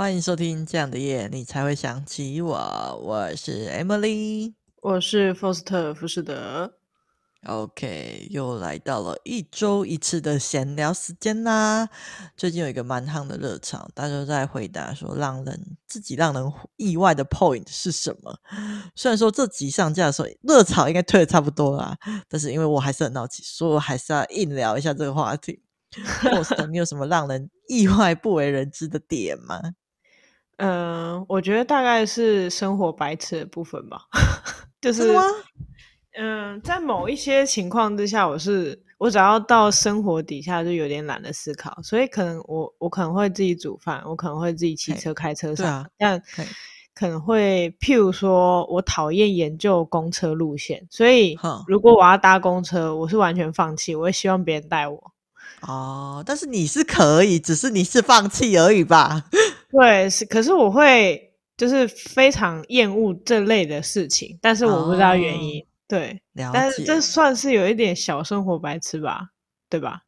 欢迎收听这样的夜，你才会想起我。我是 Emily，我是福斯特·福士德。OK，又来到了一周一次的闲聊时间啦。最近有一个蛮夯的热潮，大家都在回答说，让人自己让人意外的 point 是什么？虽然说这集上架的时候，热潮应该退的差不多啦，但是因为我还是很好奇，所以我还是要硬聊一下这个话题。福士特，你有什么让人意外不为人知的点吗？嗯、呃，我觉得大概是生活白痴的部分吧，就是，嗯、呃，在某一些情况之下，我是我只要到生活底下就有点懒得思考，所以可能我我可能会自己煮饭，我可能会自己骑车开车上，啊、但可能会譬如说我讨厌研究公车路线，所以如果我要搭公车，我是完全放弃，我会希望别人带我。哦，但是你是可以，只是你是放弃而已吧？对，是，可是我会就是非常厌恶这类的事情，但是我不知道原因。哦、对，但是这算是有一点小生活白痴吧？对吧？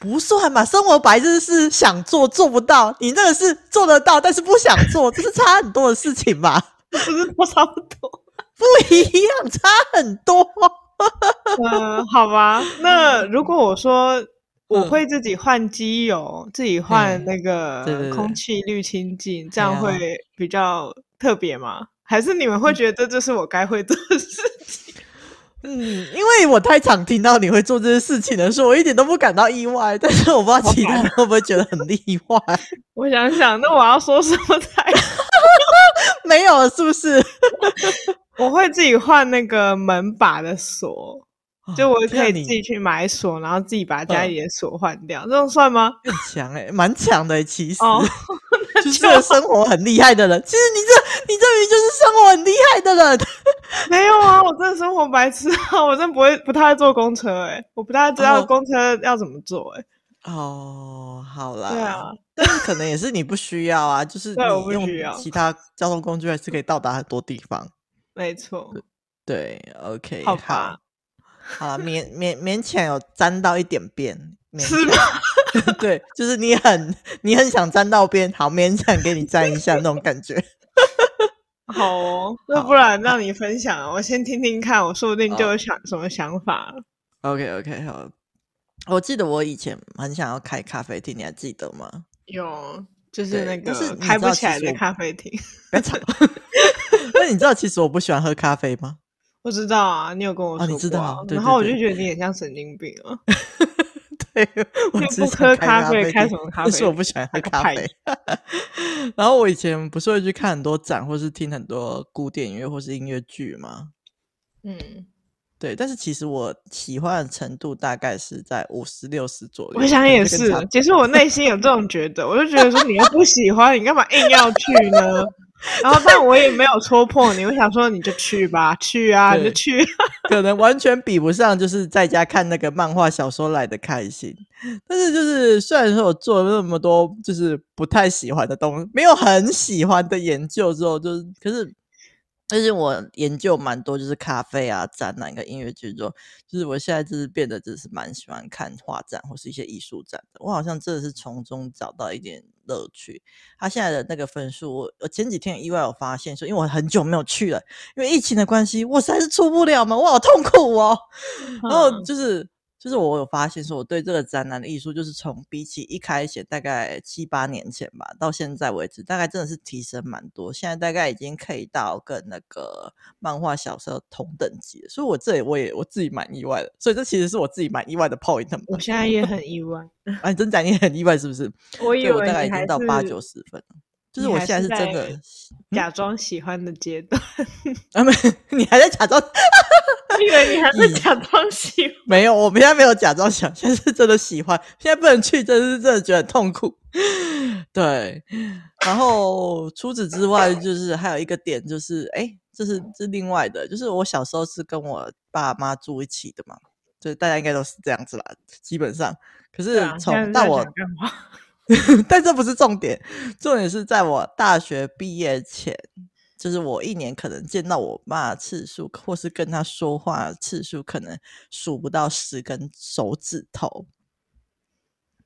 不算吧，生活白痴是想做做不到，你那个是做得到，但是不想做，这是差很多的事情吧？不是都差不多？不一样，差很多。嗯、呃，好吧，那如果我说。我会自己换机油，嗯、自己换那个空气滤清剂，这样会比较特别吗？嗯、还是你们会觉得这是我该会做的事情？嗯，因为我太常听到你会做这些事情的时候，我一点都不感到意外。但是我不知道其他人会不会觉得很意外。我想想，那我要说什么才 没有了？是不是？我会自己换那个门把的锁。就我可以自己去买锁，然后自己把家里的锁换掉，这种算吗？很强诶，蛮强的其实。哦，就是个生活很厉害的人。其实你这，你这鱼就是生活很厉害的人。没有啊，我真的生活白痴啊，我真的不会，不太会坐公车诶，我不太知道公车要怎么坐诶。哦，好啦。对啊，但是可能也是你不需要啊，就是你用其他交通工具还是可以到达很多地方。没错。对，OK，好吧。好了，勉勉勉强有沾到一点边，是吗？对，就是你很你很想沾到边，好勉强给你沾一下那种感觉。好哦，那不然让你分享，我先听听看，我说不定就有想什么想法。OK OK，好。我记得我以前很想要开咖啡厅，你还记得吗？有，就是那个开不起来的咖啡厅。别吵。那你知道其实我不喜欢喝咖啡吗？不知道啊，你有跟我说过，啊，你知道，对对对，然后我就觉得你很像神经病啊。对，我不喝咖啡，开什么咖啡？是我不喜欢喝咖啡。然后我以前不是会去看很多展，或是听很多古典音乐或是音乐剧吗？嗯，对。但是其实我喜欢的程度大概是在五十六十左右。我想也是，其实我内心有这种觉得，我就觉得说你又不喜欢，你干嘛硬要去呢？然后，但我也没有戳破你，我想说你就去吧，去啊，你就去。可能完全比不上，就是在家看那个漫画小说来的开心。但是，就是虽然说我做了那么多，就是不太喜欢的东西，没有很喜欢的研究之后，就是可是。而且我研究蛮多，就是咖啡啊、展览跟音乐剧中，就是我现在就是变得就是蛮喜欢看画展或是一些艺术展的。我好像真的是从中找到一点乐趣。他现在的那个分数，我我前几天意外有发现说，因为我很久没有去了，因为疫情的关系，我实在是出不了门，我好痛苦哦。然后就是。就是我有发现说，我对这个展览的艺术，就是从比起一开始大概七八年前吧，到现在为止，大概真的是提升蛮多。现在大概已经可以到跟那个漫画小说同等级了，所以我这里我也我自己蛮意外的。所以这其实是我自己蛮意外的 point。我现在也很意外，哎、啊，真假你很意外是不是？我以为我大概已经到八九十分了。就是我现在是真的假装喜欢的阶段、嗯、啊，没，你还在假装？我以为你还在 假装喜欢？没有，我们现在没有假装喜欢，现在是真的喜欢。现在不能去，真的是真的觉得很痛苦。对，然后除此之外，就是还有一个点，就是哎，这是这是另外的，就是我小时候是跟我爸妈住一起的嘛，就是大家应该都是这样子啦，基本上。可是从到我。但这不是重点，重点是在我大学毕业前，就是我一年可能见到我妈的次数，或是跟她说话的次数，可能数不到十根手指头。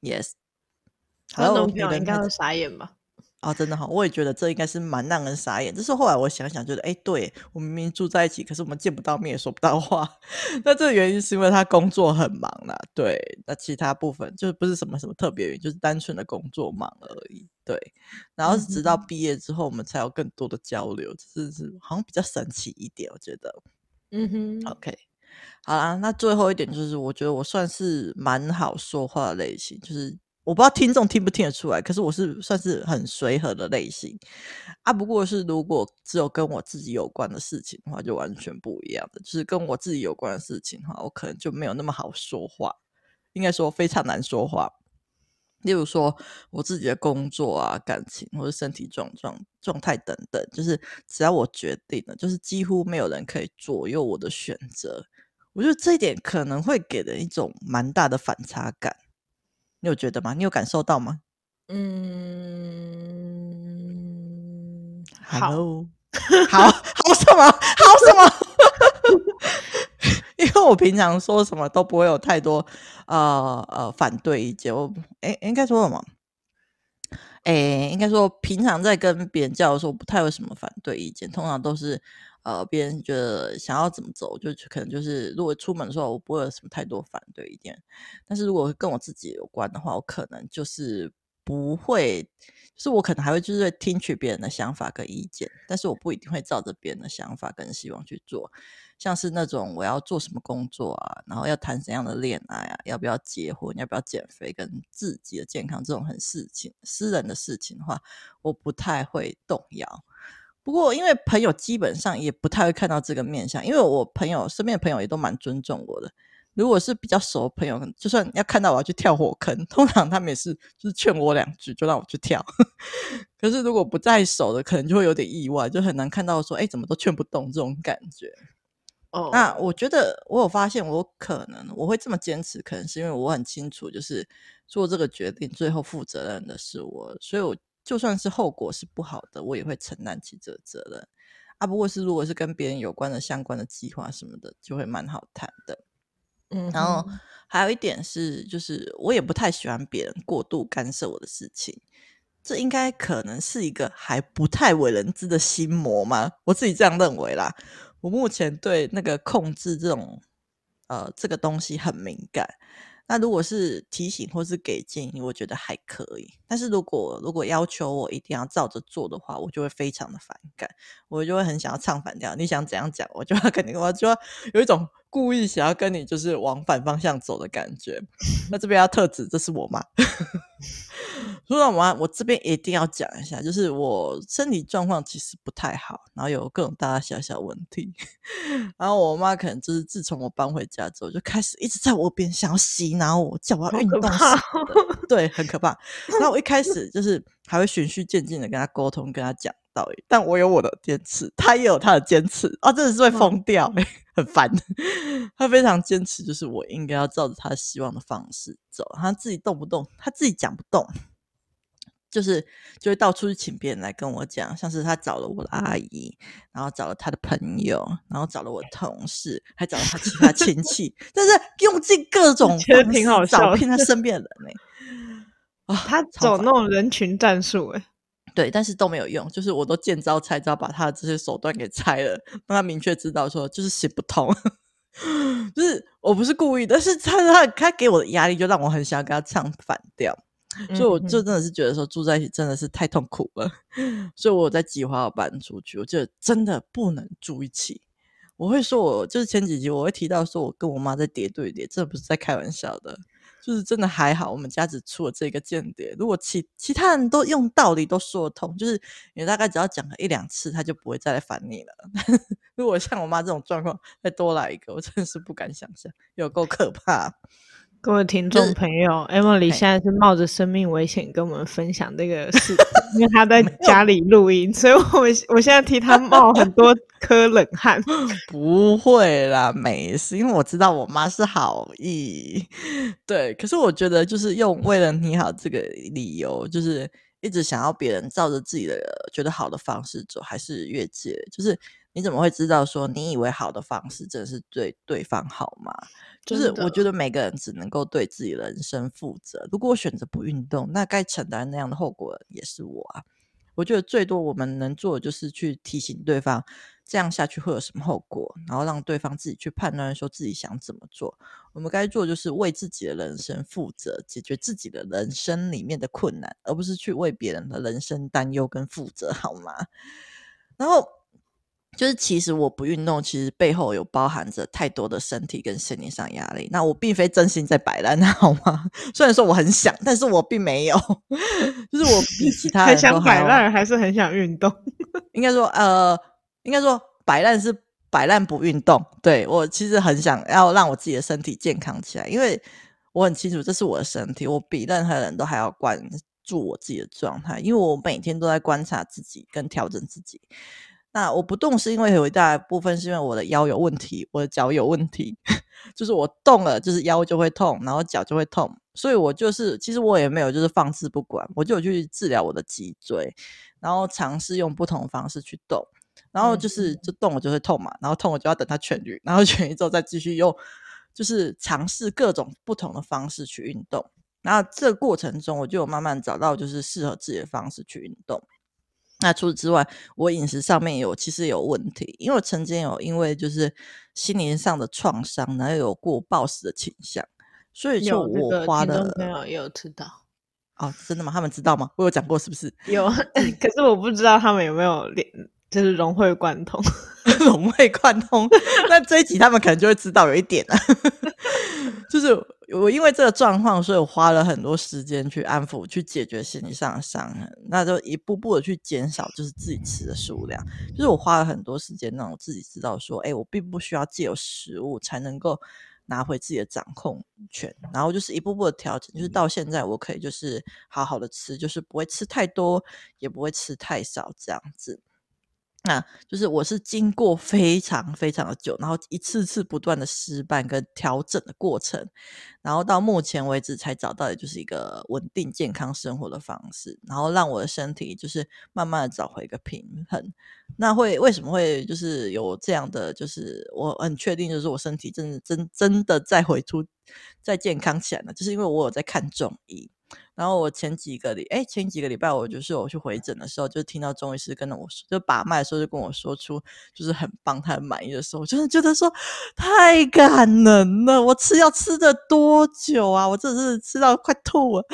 Yes，Hello，你刚刚傻眼吧？哦，真的好，我也觉得这应该是蛮让人傻眼。就是后来我想想，觉得哎，对，我明明住在一起，可是我们见不到面，也说不到话。那这个原因是因为他工作很忙啦。对，那其他部分就不是什么什么特别原因，就是单纯的工作忙而已。对，然后直到毕业之后，我们才有更多的交流，只是是好像比较神奇一点，我觉得。嗯哼，OK，好啦，那最后一点就是，我觉得我算是蛮好说话的类型，就是。我不知道听众听不听得出来，可是我是算是很随和的类型啊。不过是如果只有跟我自己有关的事情的话，就完全不一样的。就是跟我自己有关的事情的话，我可能就没有那么好说话，应该说非常难说话。例如说我自己的工作啊、感情或者身体状状状态等等，就是只要我决定了，就是几乎没有人可以左右我的选择。我觉得这一点可能会给人一种蛮大的反差感。你有觉得吗？你有感受到吗？嗯，好，好，好什么？好什么？因为我平常说什么都不会有太多呃呃反对意见。我诶，应该说什么？诶，应该说平常在跟别人交流的时候，不太有什么反对意见，通常都是。呃，别人觉得想要怎么走，就可能就是，如果出门的时候，我不会有什么太多反对意见。但是如果跟我自己有关的话，我可能就是不会，就是我可能还会就是听取别人的想法跟意见，但是我不一定会照着别人的想法跟希望去做。像是那种我要做什么工作啊，然后要谈怎样的恋爱啊，要不要结婚，要不要减肥，跟自己的健康这种很事情、私人的事情的话，我不太会动摇。不过，因为朋友基本上也不太会看到这个面相，因为我朋友身边的朋友也都蛮尊重我的。如果是比较熟的朋友，就算要看到我要去跳火坑，通常他们也是就是劝我两句就让我去跳。可是如果不在熟的，可能就会有点意外，就很难看到说，哎，怎么都劝不动这种感觉。哦，oh. 那我觉得我有发现，我可能我会这么坚持，可能是因为我很清楚，就是做这个决定最后负责任的是我，所以我。就算是后果是不好的，我也会承担起这个责任啊。不过是如果是跟别人有关的相关的计划什么的，就会蛮好谈的。嗯，然后还有一点是，就是我也不太喜欢别人过度干涉我的事情。这应该可能是一个还不太为人知的心魔吗？我自己这样认为啦。我目前对那个控制这种呃这个东西很敏感。那如果是提醒或是给建议，我觉得还可以。但是如果如果要求我一定要照着做的话，我就会非常的反感，我就会很想要唱反调。你想怎样讲，我就要跟你，我就要有一种故意想要跟你就是往反方向走的感觉。那这边要特指，这是我妈。说到我妈，我这边一定要讲一下，就是我身体状况其实不太好，然后有各种大大小小问题。然后我妈可能就是自从我搬回家之后，就开始一直在我边想要洗脑我，叫我要运动对，很可怕。然后我一开始就是还会循序渐进的跟他沟通，跟他讲道理，但我有我的坚持，他也有他的坚持啊，真的是会疯掉，嗯、很烦。他非常坚持，就是我应该要照着他希望的方式走，他自己动不动，他自己讲不动。就是就会到处去请别人来跟我讲，像是他找了我的阿姨，然后找了他的朋友，然后找了我的同事，还找了他其他亲戚，但是用尽各种方式挺好笑，找骗他身边的人呢、欸。啊，他走那种人群战术哎，对，但是都没有用，就是我都见招拆招，把他的这些手段给拆了，让他明确知道说就是行不通，就是我不是故意，但是他他他给我的压力就让我很想要跟他唱反调。所以我就真的是觉得说住在一起真的是太痛苦了，所以我在计划要搬出去。我觉得真的不能住一起。我会说，我就是前几集我会提到说，我跟我妈在叠对叠，这不是在开玩笑的，就是真的还好，我们家只出了这个间谍。如果其其他人都用道理都说得通，就是你大概只要讲个一两次，他就不会再来烦你了。如果像我妈这种状况再多来一个，我真的是不敢想象，有够可怕。各位听众朋友，Emily 现在是冒着生命危险跟我们分享这个 事，因为她在家里录音，所以我我现在替她冒很多颗冷汗。不会啦，没事，因为我知道我妈是好意。对，可是我觉得就是用为了你好这个理由，就是一直想要别人照着自己的觉得好的方式走，还是越界。就是你怎么会知道说你以为好的方式，真的是对对方好吗？就是我觉得每个人只能够对自己的人生负责。如果我选择不运动，那该承担那样的后果也是我啊。我觉得最多我们能做的就是去提醒对方，这样下去会有什么后果，然后让对方自己去判断，说自己想怎么做。我们该做就是为自己的人生负责，解决自己的人生里面的困难，而不是去为别人的人生担忧跟负责，好吗？然后。就是其实我不运动，其实背后有包含着太多的身体跟心理上压力。那我并非真心在摆烂，好吗？虽然说我很想，但是我并没有。就是我比其他人很想摆烂，还是很想运动。应该说，呃，应该说摆烂是摆烂不运动。对，我其实很想要让我自己的身体健康起来，因为我很清楚这是我的身体，我比任何人都还要关注我自己的状态，因为我每天都在观察自己跟调整自己。那我不动是因为有一大部分是因为我的腰有问题，我的脚有问题，就是我动了，就是腰就会痛，然后脚就会痛，所以我就是其实我也没有就是放置不管，我就有去治疗我的脊椎，然后尝试用不同方式去动，然后就是就。动了就会痛嘛，然后痛了就要等它痊愈，然后痊愈之后再继续用，就是尝试各种不同的方式去运动，然后这个过程中我就有慢慢找到就是适合自己的方式去运动。那除此之外，我饮食上面有其实有问题，因为我曾经有因为就是心灵上的创伤，然后有过暴食的倾向，所以就我花的没有也有知道哦，真的吗？他们知道吗？我有讲过是不是？有，可是我不知道他们有没有连就是融会贯通，融会贯通。那这一集他们可能就会知道有一点了，就是。我因为这个状况，所以我花了很多时间去安抚、去解决心理上的伤痕，那就一步步的去减少，就是自己吃的数量。就是我花了很多时间，让我自己知道说，哎，我并不需要借由食物才能够拿回自己的掌控权。然后就是一步步的调整，就是到现在我可以就是好好的吃，就是不会吃太多，也不会吃太少，这样子。那就是我是经过非常非常的久，然后一次次不断的失败跟调整的过程，然后到目前为止才找到的就是一个稳定健康生活的方式，然后让我的身体就是慢慢的找回一个平衡。那会为什么会就是有这样的，就是我很确定就是我身体真的真真的再回出再健康起来呢？就是因为我有在看中医。然后我前几个礼，哎，前几个礼拜我就是我去回诊的时候，就听到中医师跟着我说，就把脉的时候就跟我说出，就是很棒，他很满意的时候，我真的觉得说太感人了。我吃药吃了多久啊？我真的是吃到快吐了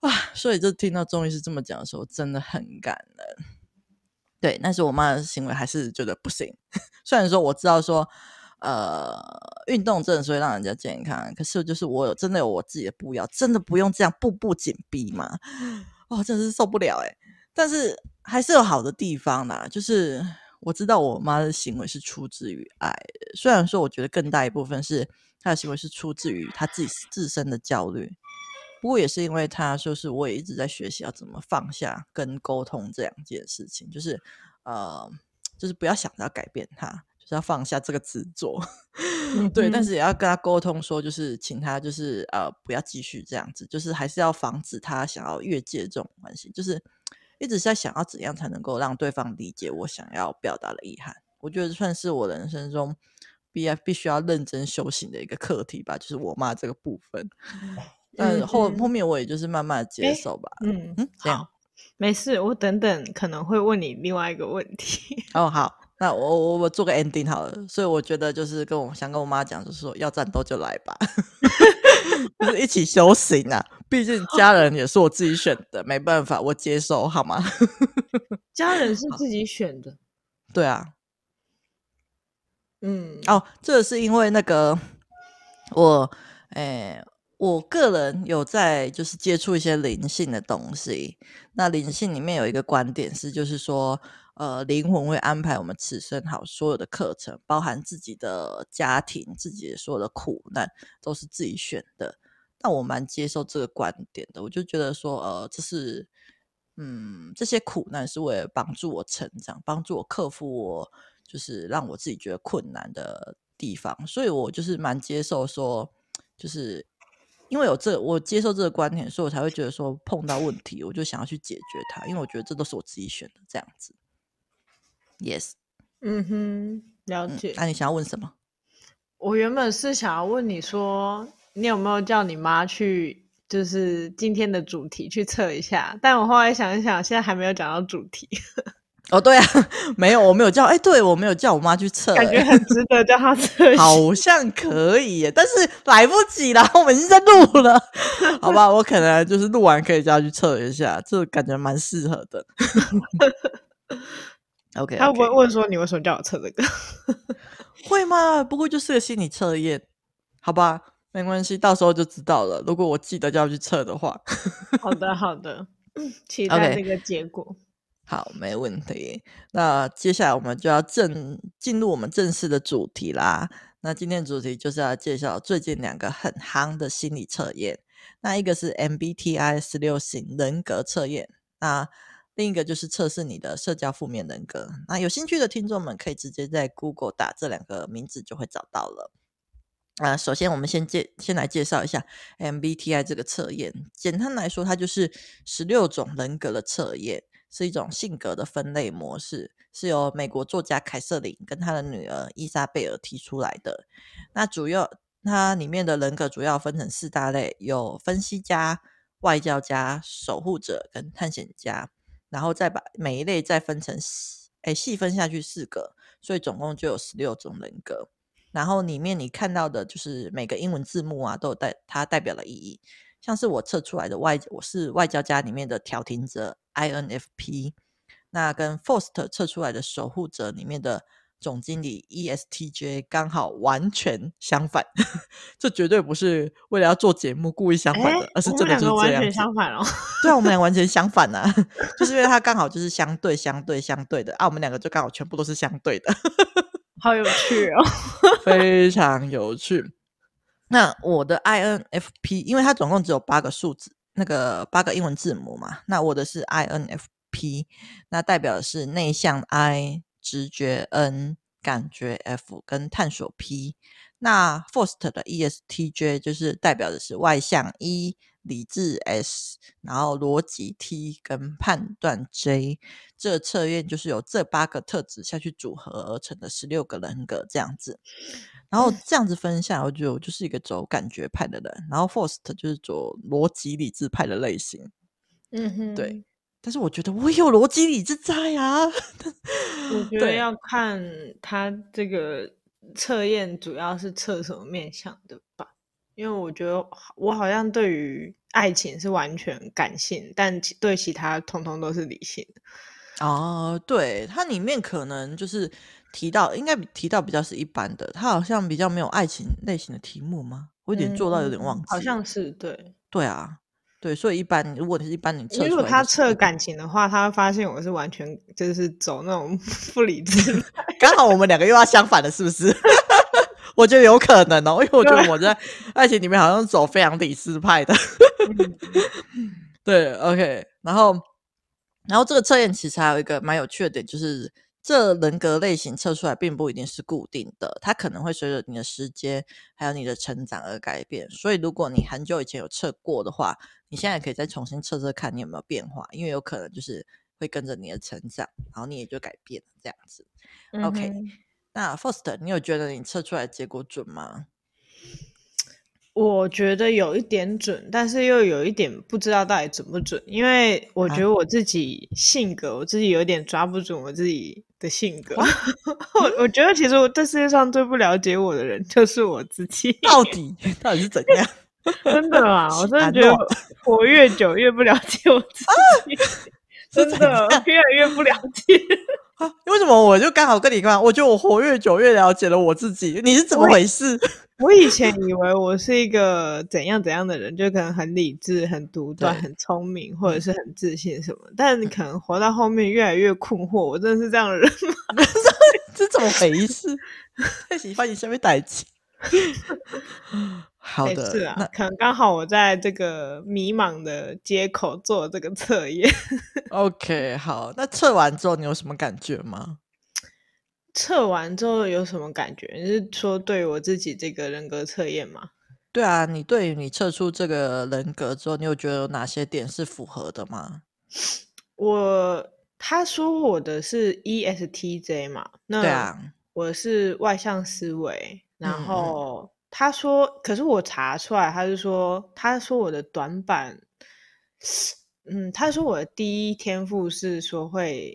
啊！所以就听到中医师这么讲的时候，真的很感人。对，但是我妈的行为还是觉得不行。虽然说我知道说。呃，运动真的是会让人家健康，可是就是我有真的有我自己的步调，真的不用这样步步紧逼嘛？哦，真是受不了诶。但是还是有好的地方啦，就是我知道我妈的行为是出自于爱，虽然说我觉得更大一部分是她的行为是出自于她自己自身的焦虑，不过也是因为她就是我也一直在学习要怎么放下跟沟通这两件事情，就是呃，就是不要想着要改变她。要放下这个执着，嗯、对，但是也要跟他沟通说，就是请他，就是呃，不要继续这样子，就是还是要防止他想要越界这种关系，就是一直在想要怎样才能够让对方理解我想要表达的遗憾。我觉得算是我人生中必要必须要认真修行的一个课题吧，就是我妈这个部分。但后、嗯、后面我也就是慢慢的接受吧。嗯嗯，好，没事，我等等可能会问你另外一个问题。哦，好。那我我我做个 ending 好了，所以我觉得就是跟我想跟我妈讲，就是说要战斗就来吧，就是一起修行啊。毕竟家人也是我自己选的，没办法，我接受好吗？家人是自己选的，对啊，嗯，哦，这是因为那个我，哎，我个人有在就是接触一些灵性的东西，那灵性里面有一个观点是，就是说。呃，灵魂会安排我们此生好所有的课程，包含自己的家庭、自己的所有的苦难，都是自己选的。那我蛮接受这个观点的，我就觉得说，呃，这是，嗯，这些苦难是为了帮助我成长，帮助我克服我就是让我自己觉得困难的地方，所以我就是蛮接受说，就是因为有这，我接受这个观点，所以我才会觉得说，碰到问题我就想要去解决它，因为我觉得这都是我自己选的，这样子。Yes，嗯哼，了解。那、嗯啊、你想要问什么？我原本是想要问你说，你有没有叫你妈去就是今天的主题去测一下，但我后来想一想，现在还没有讲到主题。哦，对啊，没有，我没有叫，哎，对我没有叫我妈去测，感觉很值得叫她测，好像可以耶，但是来不及了，我们已经在录了，好吧，我可能就是录完可以叫她去测一下，这感觉蛮适合的。OK，他会不会问说你为什么叫我测这个？会吗？不过就是个心理测验，好吧，没关系，到时候就知道了。如果我记得就要去测的话，好的，好的，期待那个结果。Okay. 好，没问题。那接下来我们就要正进入我们正式的主题啦。那今天的主题就是要介绍最近两个很夯的心理测验。那一个是 MBTI 十六型人格测验，那另一个就是测试你的社交负面人格。那有兴趣的听众们可以直接在 Google 打这两个名字就会找到了。啊，首先我们先介先来介绍一下 MBTI 这个测验。简单来说，它就是十六种人格的测验。是一种性格的分类模式，是由美国作家凯瑟琳跟他的女儿伊莎贝尔提出来的。那主要它里面的人格主要分成四大类，有分析家、外交家、守护者跟探险家。然后再把每一类再分成细，哎，细分下去四个，所以总共就有十六种人格。然后里面你看到的就是每个英文字幕啊，都有代它代表的意义。像是我测出来的外，我是外交家里面的调停者 INFP，那跟 Forst 测出来的守护者里面的总经理 ESTJ 刚好完全相反，这绝对不是为了要做节目故意相反的，欸、而是真的就是这样。完全相反哦。对啊，我们俩完全相反呐、啊，就是因为他刚好就是相对、相对、相对的啊，我们两个就刚好全部都是相对的，好有趣哦，非常有趣。那我的 INFP，因为它总共只有八个数字，那个八个英文字母嘛。那我的是 INFP，那代表的是内向 I、直觉 N、感觉 F 跟探索 P。那 First 的 ESTJ 就是代表的是外向 E、理智 S，然后逻辑 T 跟判断 J。这测验就是由这八个特质下去组合而成的十六个人格这样子。然后这样子分下来，我觉得我就是一个走感觉派的人，然后 First 就是走逻辑理智派的类型。嗯哼，对。但是我觉得我有逻辑理智在啊。我觉得要看他这个测验主要是测什么面向的吧，因为我觉得我好像对于爱情是完全感性，但对其他通通都是理性的。哦，对，它里面可能就是。提到应该提到比较是一般的，它好像比较没有爱情类型的题目吗？我有点做到有点忘记、嗯，好像是对对啊，对，所以一般如果你是一般你测，如果他测感情的话，他会发现我是完全就是走那种 不理智，刚好我们两个又要相反的，是不是？我觉得有可能哦，因为我觉得我在爱情里面好像走非常理智派的，对，OK，然后然后这个测验其实还有一个蛮有趣的点就是。这人格类型测出来并不一定是固定的，它可能会随着你的时间还有你的成长而改变。所以，如果你很久以前有测过的话，你现在可以再重新测测看你有没有变化，因为有可能就是会跟着你的成长，然后你也就改变这样子。嗯、OK，那 First，你有觉得你测出来的结果准吗？我觉得有一点准，但是又有一点不知道到底准不准，因为我觉得我自己性格，啊、我自己有点抓不准我自己的性格。我我觉得其实我这世界上最不了解我的人就是我自己。到底到底是怎样？真的啊，我真的觉得活越久越不了解我自己，啊、真的越来越不了解。啊、为什么我就刚好跟你一样？我觉得我活越久越了解了我自己。你是怎么回事？我以前以为我是一个怎样怎样的人，就可能很理智、很独断、很聪明，或者是很自信什么。但你可能活到后面越来越困惑，我真的是这样的人吗？这怎么回事？太喜欢你下面代志。好的，是啊，可能刚好我在这个迷茫的街口做这个测验。OK，好，那测完之后你有什么感觉吗？测完之后有什么感觉？你是说对我自己这个人格测验吗？对啊，你对于你测出这个人格之后，你有觉得有哪些点是符合的吗？我他说我的是 ESTJ 嘛，那对啊，我是外向思维，然后他说，可是我查出来，他是说，他说我的短板，嗯，他说我的第一天赋是说会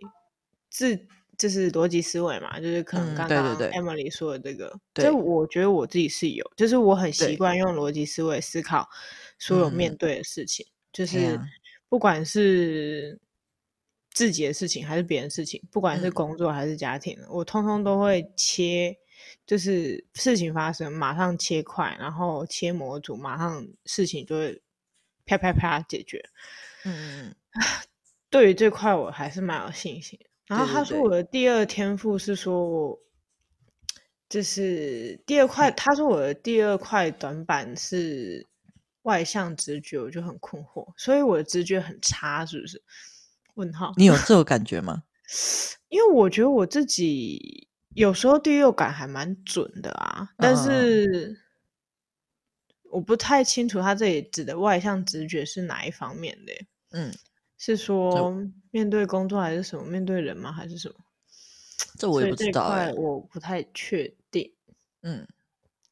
自，就是逻辑思维嘛，就是可能刚刚 Emily 说的这个，就、嗯、我觉得我自己是有，就是我很习惯用逻辑思维思考所有面对的事情，就是不管是自己的事情还是别人的事情，不管是工作还是家庭，嗯、我通通都会切。就是事情发生，马上切块，然后切模组，马上事情就会啪啪啪解决。嗯嗯，对于这块我还是蛮有信心。然后他说我的第二天赋是说我，就是第二块，他说我的第二块短板是外向直觉，我就很困惑，所以我的直觉很差，是不是？问号？你有这种感觉吗？因为我觉得我自己。有时候第六感还蛮准的啊，但是我不太清楚他这里指的外向直觉是哪一方面的。嗯，是说面对工作还是什么？面对人吗？还是什么？这我也不知道，我不太确定。嗯，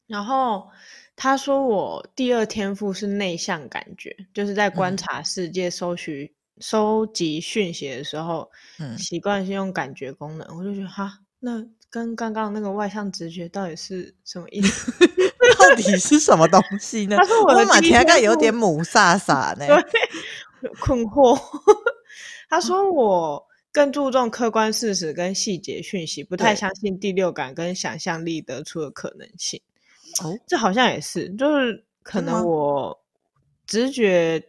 然后他说我第二天赋是内向感觉，就是在观察世界、收取、收集讯息的时候，嗯，习惯性用感觉功能，我就觉得哈，那。跟刚刚那个外向直觉到底是什么意思？到底是什么东西呢？他说我的马天盖有点母萨萨呢，困惑。他说我更注重客观事实跟细节讯息，不太相信第六感跟想象力得出的可能性。哦，这好像也是，就是可能我直觉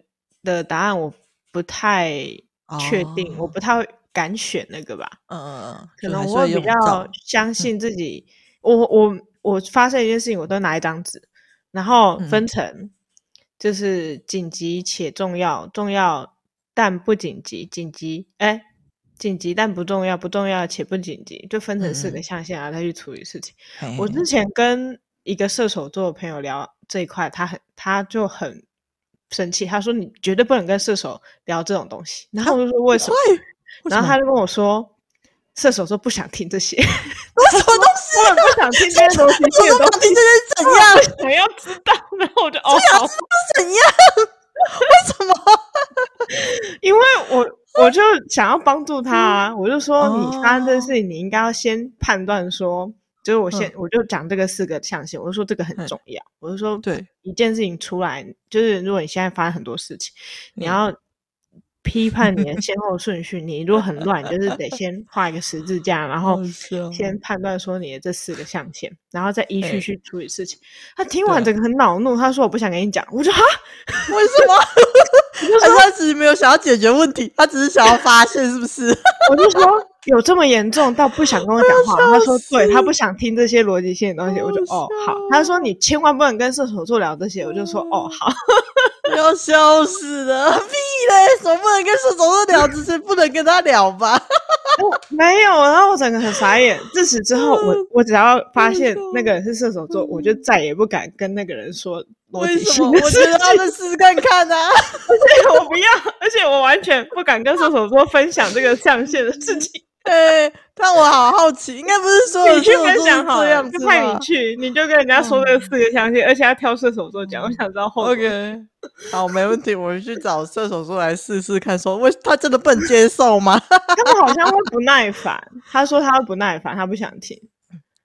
的答案我不太确定，哦、我不太会。敢选那个吧，嗯嗯嗯，可能我会比较相信自己。嗯、我我我发生一件事情，我都拿一张纸，然后分成就是紧急且重要，重要但不紧急，紧急哎，紧急但不重要，不重要且不紧急，就分成四个象限，然后再去处理事情。嗯、我之前跟一个射手座的朋友聊这一块，他很他就很生气，他说你绝对不能跟射手聊这种东西。然后我就说 为什么？然后他就跟我说，射手座不想听这些，什么东西？我不想听这些东西，我不想听这些怎样？想要知道，然后我就哦，想知道，怎样？为什么？因为我我就想要帮助他，我就说你发生这事情，你应该要先判断说，就是我先我就讲这个四个象限，我就说这个很重要，我就说对一件事情出来，就是如果你现在发生很多事情，你要。批判你的先后顺序，你如果很乱，就是得先画一个十字架，然后先判断说你的这四个象限，然后再依序去处理事情。他听完整个很恼怒，他说我不想跟你讲。我说哈，为什么？他说他只是没有想要解决问题，他只是想要发泄，是不是？我就说有这么严重到不想跟我讲话？他说对，他不想听这些逻辑性的东西。我就哦好。他说你千万不能跟射手座聊这些。我就说哦好。要笑死了，屁嘞！怎么不能跟射手座聊？只是不能跟他聊吧？没有，然后我整个很傻眼。自此之后，我我只要发现那个人是射手座，我就再也不敢跟那个人说逻辑性？我觉得他们试试看看啊！而且我不要，而且我完全不敢跟射手座分享这个象限的事情。对，但我好好奇，应该不是说你去分享好这样子，派你去，你就跟人家说这四个象限，而且要挑射手座讲。我想知道后。OK，好，没问题，我去找射手座来试试看，说为他真的不能接受吗？他们好像会不耐烦。他说他会不耐烦，他不想听。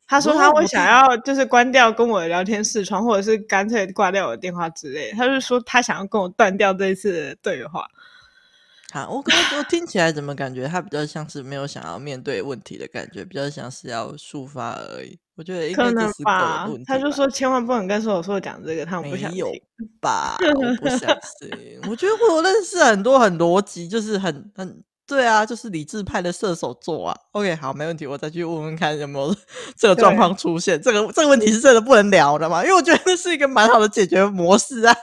他说他会想要就是关掉跟我的聊天视窗，或者是干脆挂掉我的电话之类。他就说他想要跟我断掉这一次的对话。好，我刚刚说听起来怎么感觉他比较像是没有想要面对问题的感觉，比较像是要抒发而已。我觉得应该是个吧，他就说千万不能跟所有说讲这个，他们不想听。没有吧？我不相 信。我觉得我认识很多很逻辑，就是很很。对啊，就是理智派的射手座啊。OK，好，没问题，我再去问问看有没有 这个状况出现。这个这个问题是真的不能聊的嘛？因为我觉得这是一个蛮好的解决模式啊。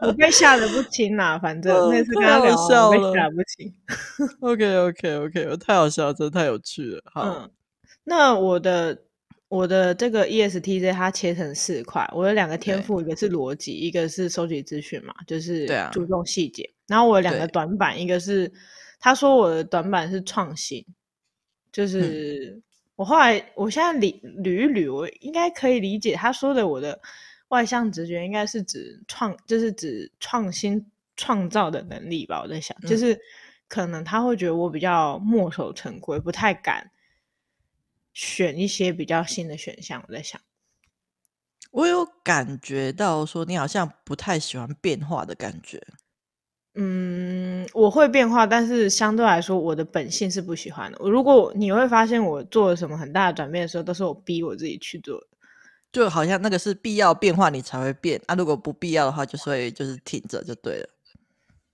我被吓得不轻啦，反 正那次跟他聊，我被吓得不轻。OK OK OK，我太好笑了，真的太有趣了。好，嗯、那我的我的这个 ESTJ 它切成四块，我有两个天赋，一个是逻辑，一个是收集资讯嘛，就是注重细节。然后我有两个短板，一个是。他说我的短板是创新，就是我后来我现在理捋一捋，我应该可以理解他说的我的外向直觉应该是指创，就是指创新创造的能力吧。我在想，嗯、就是可能他会觉得我比较墨守成规，不太敢选一些比较新的选项。我在想，我有感觉到说你好像不太喜欢变化的感觉。嗯，我会变化，但是相对来说，我的本性是不喜欢的。如果你会发现我做了什么很大的转变的时候，都是我逼我自己去做的，就好像那个是必要变化，你才会变啊。如果不必要的话，就是会就是挺着就对了。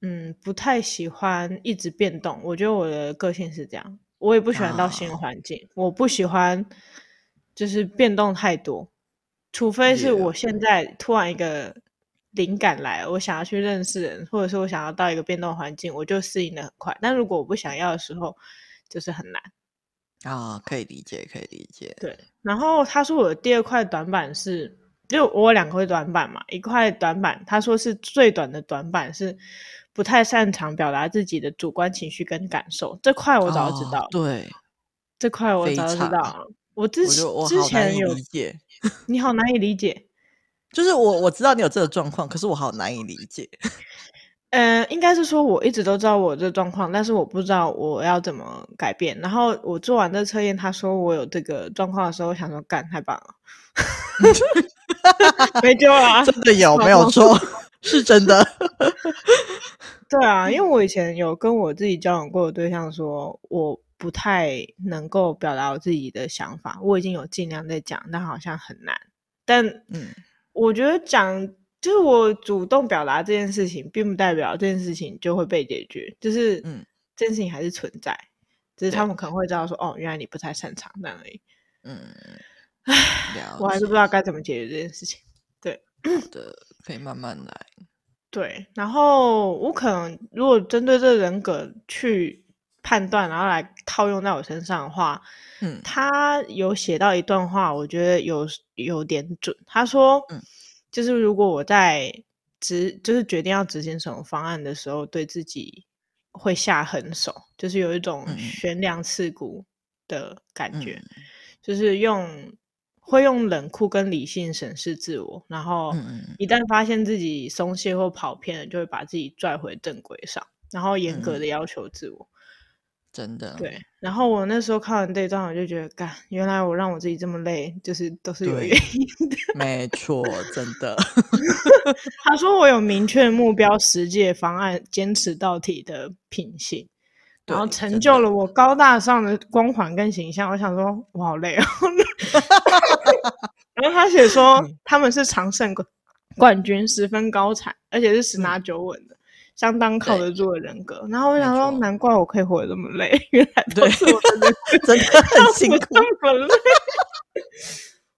嗯，不太喜欢一直变动。我觉得我的个性是这样，我也不喜欢到新环境，啊、我不喜欢就是变动太多，除非是我现在突然一个。灵感来了，我想要去认识人，或者是我想要到一个变动环境，我就适应的很快。但如果我不想要的时候，就是很难。啊、哦，可以理解，可以理解。对。然后他说我的第二块短板是，就我有两块短板嘛，一块短板他说是最短的短板是不太擅长表达自己的主观情绪跟感受。这块我早就知道。哦、对，这块我早就知道。我之前我之前有理解，你好难以理解。就是我我知道你有这个状况，可是我好难以理解。嗯、呃，应该是说我一直都知道我这状况，但是我不知道我要怎么改变。然后我做完这测验，他说我有这个状况的时候，我想说干太棒了，没救了，真的有没有错？是真的。对啊，因为我以前有跟我自己交往过的对象说，我不太能够表达我自己的想法。我已经有尽量在讲，但好像很难。但嗯。我觉得讲就是我主动表达这件事情，并不代表这件事情就会被解决。就是，嗯，这件事情还是存在，只是他们可能会知道说，哦，原来你不太擅长这样而已。嗯，唉，我还是不知道该怎么解决这件事情。对，的可以慢慢来。对，然后我可能如果针对这个人格去判断，然后来套用在我身上的话，嗯，他有写到一段话，我觉得有有点准。他说，嗯，就是如果我在执，就是决定要执行什么方案的时候，对自己会下狠手，就是有一种悬梁刺股的感觉，嗯，就是用会用冷酷跟理性审视自我，然后一旦发现自己松懈或跑偏了，就会把自己拽回正轨上，然后严格的要求自我。嗯真的对，然后我那时候看完这一段，我就觉得，干，原来我让我自己这么累，就是都是有原因的。没错，真的。他说我有明确目标、实际方案、坚持到底的品性，然后成就了我高大上的光环跟形象。我想说，我好累哦。然后他写说 他们是常胜冠军，十分高产，而且是十拿九稳的。相当靠得住的人格，然后我想说，难怪我可以活得这么累，原来都是我的真的很辛苦，这么累。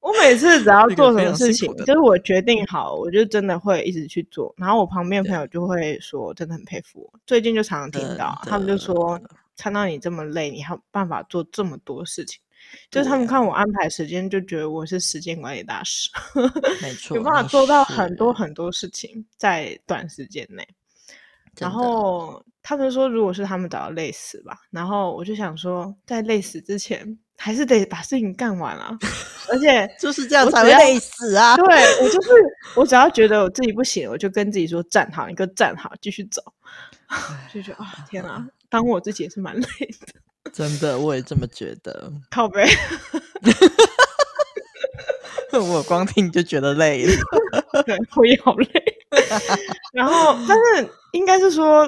我每次只要做什么事情，就是我决定好，我就真的会一直去做。然后我旁边朋友就会说，真的很佩服我。最近就常常听到，他们就说，看到你这么累，你还有办法做这么多事情，就是他们看我安排时间，就觉得我是时间管理大师，没错，有办法做到很多很多事情在短时间内。然后他们说，如果是他们找到累死吧。然后我就想说，在累死之前，还是得把事情干完啊。而且 就是这样才会累死啊。对，我就是我只要觉得我自己不行，我就跟自己说站好，你给我站好，继续走。就觉得啊，天哪，当我自己也是蛮累的。真的，我也这么觉得。靠背。我光听就觉得累了。对，我也好累。然后，但是应该是说，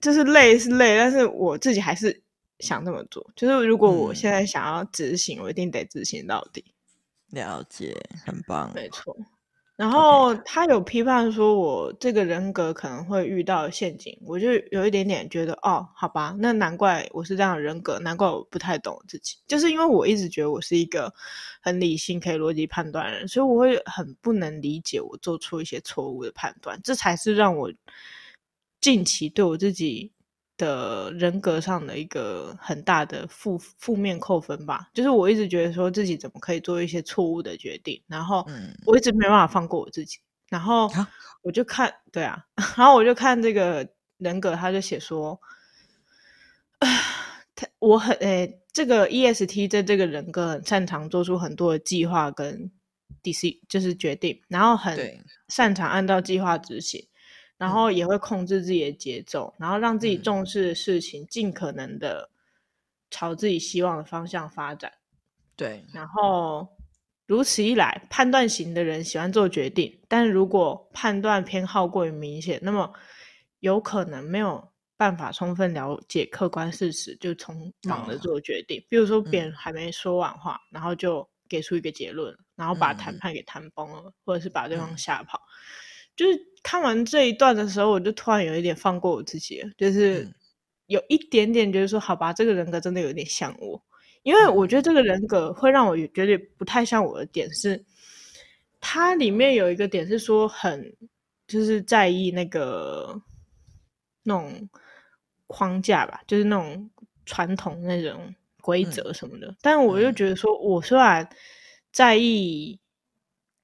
就是累是累，但是我自己还是想这么做。就是如果我现在想要执行，嗯、我一定得执行到底。了解，很棒，没错。然后他有批判说，我这个人格可能会遇到陷阱，我就有一点点觉得，哦，好吧，那难怪我是这样的人格，难怪我不太懂自己，就是因为我一直觉得我是一个很理性、可以逻辑判断的人，所以我会很不能理解我做出一些错误的判断，这才是让我近期对我自己。的人格上的一个很大的负负面扣分吧，就是我一直觉得说自己怎么可以做一些错误的决定，然后我一直没办法放过我自己，然后我就看，对啊，然后我就看这个人格，他就写说，他我很诶、欸，这个 EST 在这个人格很擅长做出很多的计划跟 DC 就是决定，然后很擅长按照计划执行，然后也会控制自己的节奏，然后让自己重视的事情尽可能的朝自己希望的方向发展。对，然后如此一来，判断型的人喜欢做决定，但是如果判断偏好过于明显，那么有可能没有办法充分了解客观事实，就匆忙的做决定。哦、比如说，别人还没说完话，嗯、然后就给出一个结论，然后把谈判给谈崩了，嗯、或者是把对方吓跑。嗯、就是看完这一段的时候，我就突然有一点放过我自己了，就是有一点点觉得说，好吧，这个人格真的有点像我。因为我觉得这个人格会让我觉得不太像我的点是，它里面有一个点是说很就是在意那个那种框架吧，就是那种传统那种规则什么的。嗯、但我又觉得说，我虽然在意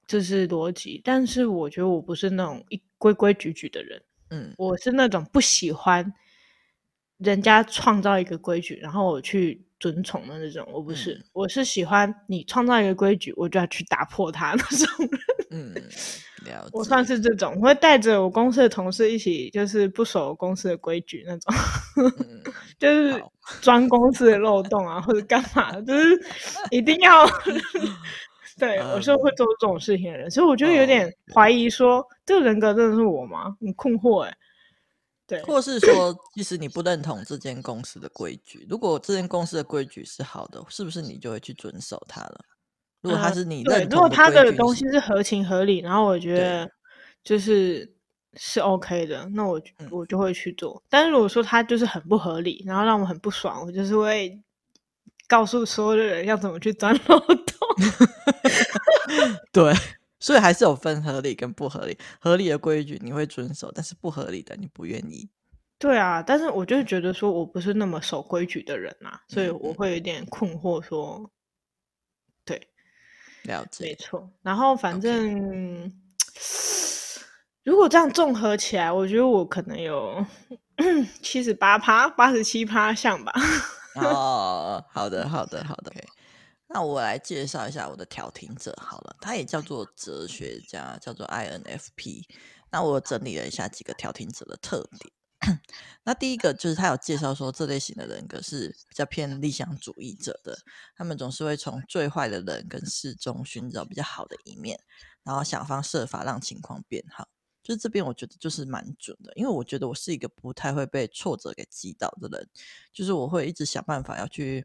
就是逻辑，但是我觉得我不是那种一规规矩矩的人。嗯，我是那种不喜欢人家创造一个规矩，然后我去。遵从的那种，我不是，嗯、我是喜欢你创造一个规矩，我就要去打破它那种人。嗯，了解。我算是这种，我会带着我公司的同事一起，就是不守公司的规矩那种，嗯、就是钻公司的漏洞啊，或者干嘛，就是一定要。对，我是会做这种事情的人，所以我就有点怀疑说，说这个人格真的是我吗？很困惑哎。对，或是说，即使你不认同这间公司的规矩。如果这间公司的规矩是好的，是不是你就会去遵守它了？如果他是你认如果他的东西是合情合理，然后我觉得就是是 OK 的，那我我就会去做。但是如果说他就是很不合理，然后让我很不爽，我就是会告诉所有的人要怎么去钻漏洞。对。所以还是有分合理跟不合理，合理的规矩你会遵守，但是不合理的你不愿意。对啊，但是我就觉得说我不是那么守规矩的人啊，所以我会有点困惑说，对，了解，没错。然后反正. 如果这样综合起来，我觉得我可能有 七十八趴、八十七趴像吧。哦，好的，好的，好的。Okay. 那我来介绍一下我的调停者好了，他也叫做哲学家，叫做 INFP。那我整理了一下几个调停者的特点。那第一个就是他有介绍说，这类型的人格是比较偏理想主义者的，他们总是会从最坏的人跟事中寻找比较好的一面，然后想方设法让情况变好。就是这边我觉得就是蛮准的，因为我觉得我是一个不太会被挫折给击倒的人，就是我会一直想办法要去。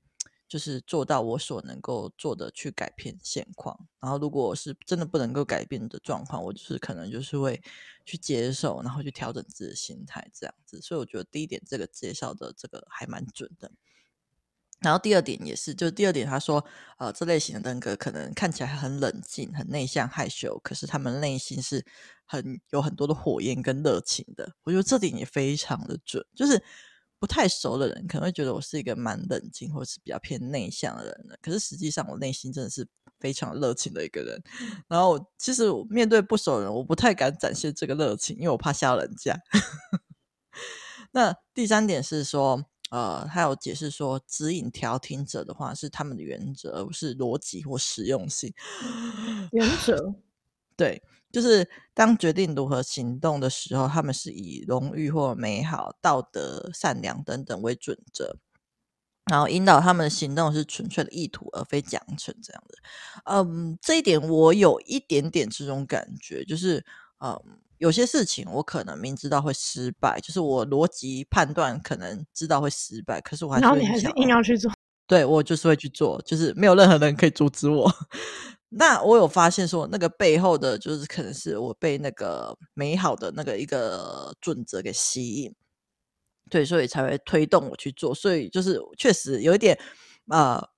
就是做到我所能够做的去改变现况，然后如果是真的不能够改变的状况，我就是可能就是会去接受，然后去调整自己的心态这样子。所以我觉得第一点这个介绍的这个还蛮准的。然后第二点也是，就是第二点他说，呃，这类型的人格可能看起来很冷静、很内向、害羞，可是他们内心是很有很多的火焰跟热情的。我觉得这点也非常的准，就是。不太熟的人可能会觉得我是一个蛮冷静或是比较偏内向的人的，可是实际上我内心真的是非常热情的一个人。然后其实面对不熟的人，我不太敢展现这个热情，因为我怕吓人家。那第三点是说，呃，他有解释说，指引调停者的话是他们的原则，而不是逻辑或实用性。原则，对。就是当决定如何行动的时候，他们是以荣誉或美好、道德、善良等等为准则，然后引导他们的行动是纯粹的意图，而非奖惩这样的。嗯，这一点我有一点点这种感觉，就是嗯，有些事情我可能明知道会失败，就是我逻辑判断可能知道会失败，可是我还是，然后你还是硬要去做，对，我就是会去做，就是没有任何人可以阻止我。那我有发现说，那个背后的就是可能是我被那个美好的那个一个准则给吸引，对，所以才会推动我去做。所以就是确实有一点啊、呃，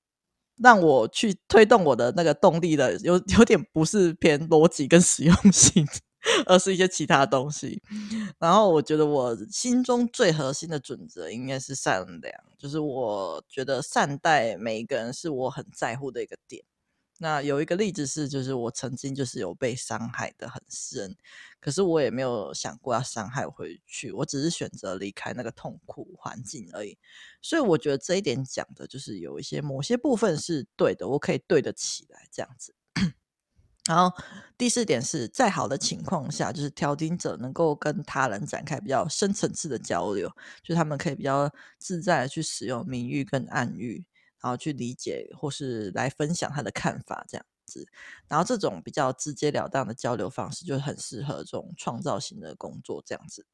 让我去推动我的那个动力的，有有点不是偏逻辑跟实用性，而是一些其他东西。然后我觉得我心中最核心的准则应该是善良，就是我觉得善待每一个人是我很在乎的一个点。那有一个例子是，就是我曾经就是有被伤害得很深，可是我也没有想过要伤害回去，我只是选择离开那个痛苦环境而已。所以我觉得这一点讲的就是有一些某些部分是对的，我可以对得起来这样子。然后第四点是在好的情况下，就是调停者能够跟他人展开比较深层次的交流，就他们可以比较自在的去使用明喻跟暗喻，然后去理解或是来分享他的看法这样子。然后这种比较直截了当的交流方式，就很适合这种创造型的工作这样子。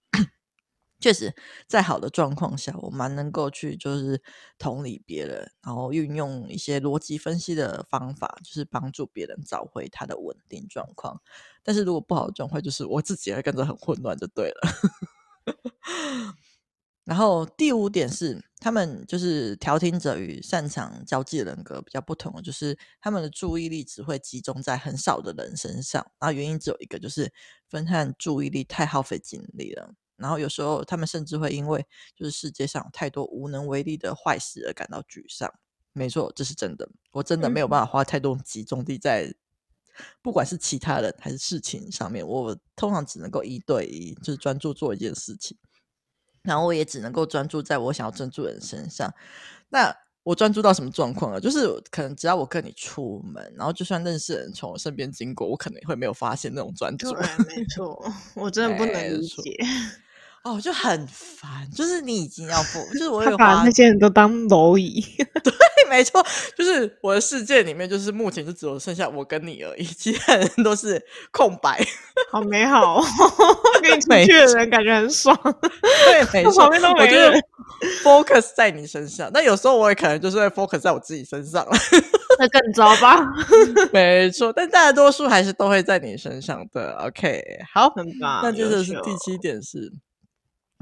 确实，在好的状况下，我蛮能够去就是同理别人，然后运用一些逻辑分析的方法，就是帮助别人找回他的稳定状况。但是如果不好的状况，就是我自己会跟着很混乱，就对了。然后第五点是，他们就是调停者与擅长交际人格比较不同，就是他们的注意力只会集中在很少的人身上。然后原因只有一个，就是分散注意力太耗费精力了。然后有时候他们甚至会因为就是世界上太多无能为力的坏事而感到沮丧。没错，这是真的。我真的没有办法花太多集中力在不管是其他人还是事情上面。我通常只能够一对一，就是专注做一件事情。然后我也只能够专注在我想要专注的人身上。那我专注到什么状况啊？就是可能只要我跟你出门，然后就算认识的人从我身边经过，我可能会没有发现那种专注。对，没 错，我真的不能理解。哦，就很烦，就是你已经要不，就是我有把那些人都当蝼蚁。对，没错，就是我的世界里面，就是目前就只有剩下我跟你而已，其他人都是空白。好美好，跟你出去的人感觉很爽。对，没错，旁边都没人。我就是 focus 在你身上，那有时候我也可能就是会 focus 在我自己身上了，那更糟吧？没错，但大多数还是都会在你身上的。OK，好，很棒。那这就是第七点是。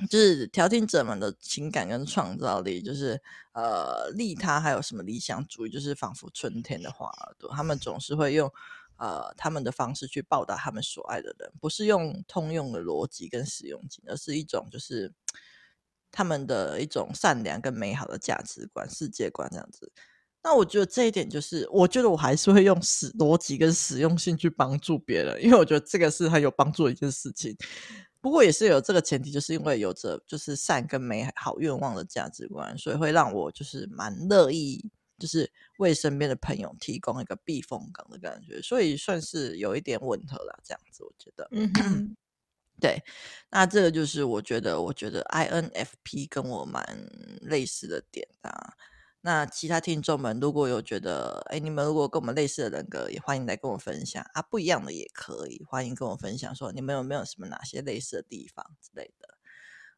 就是调停者们的情感跟创造力，就是呃利他，还有什么理想主义，就是仿佛春天的花耳朵，他们总是会用呃他们的方式去报答他们所爱的人，不是用通用的逻辑跟实用性，而是一种就是他们的一种善良跟美好的价值观、世界观这样子。那我觉得这一点就是，我觉得我还是会用实逻辑跟实用性去帮助别人，因为我觉得这个是很有帮助的一件事情。不过也是有这个前提，就是因为有着就是善跟美好愿望的价值观，所以会让我就是蛮乐意，就是为身边的朋友提供一个避风港的感觉，所以算是有一点吻合了，这样子我觉得。对，那这个就是我觉得，我觉得 INFP 跟我蛮类似的点啊。那其他听众们如果有觉得，哎，你们如果跟我们类似的人格，也欢迎来跟我分享啊，不一样的也可以，欢迎跟我分享，说你们有没有什么哪些类似的地方之类的。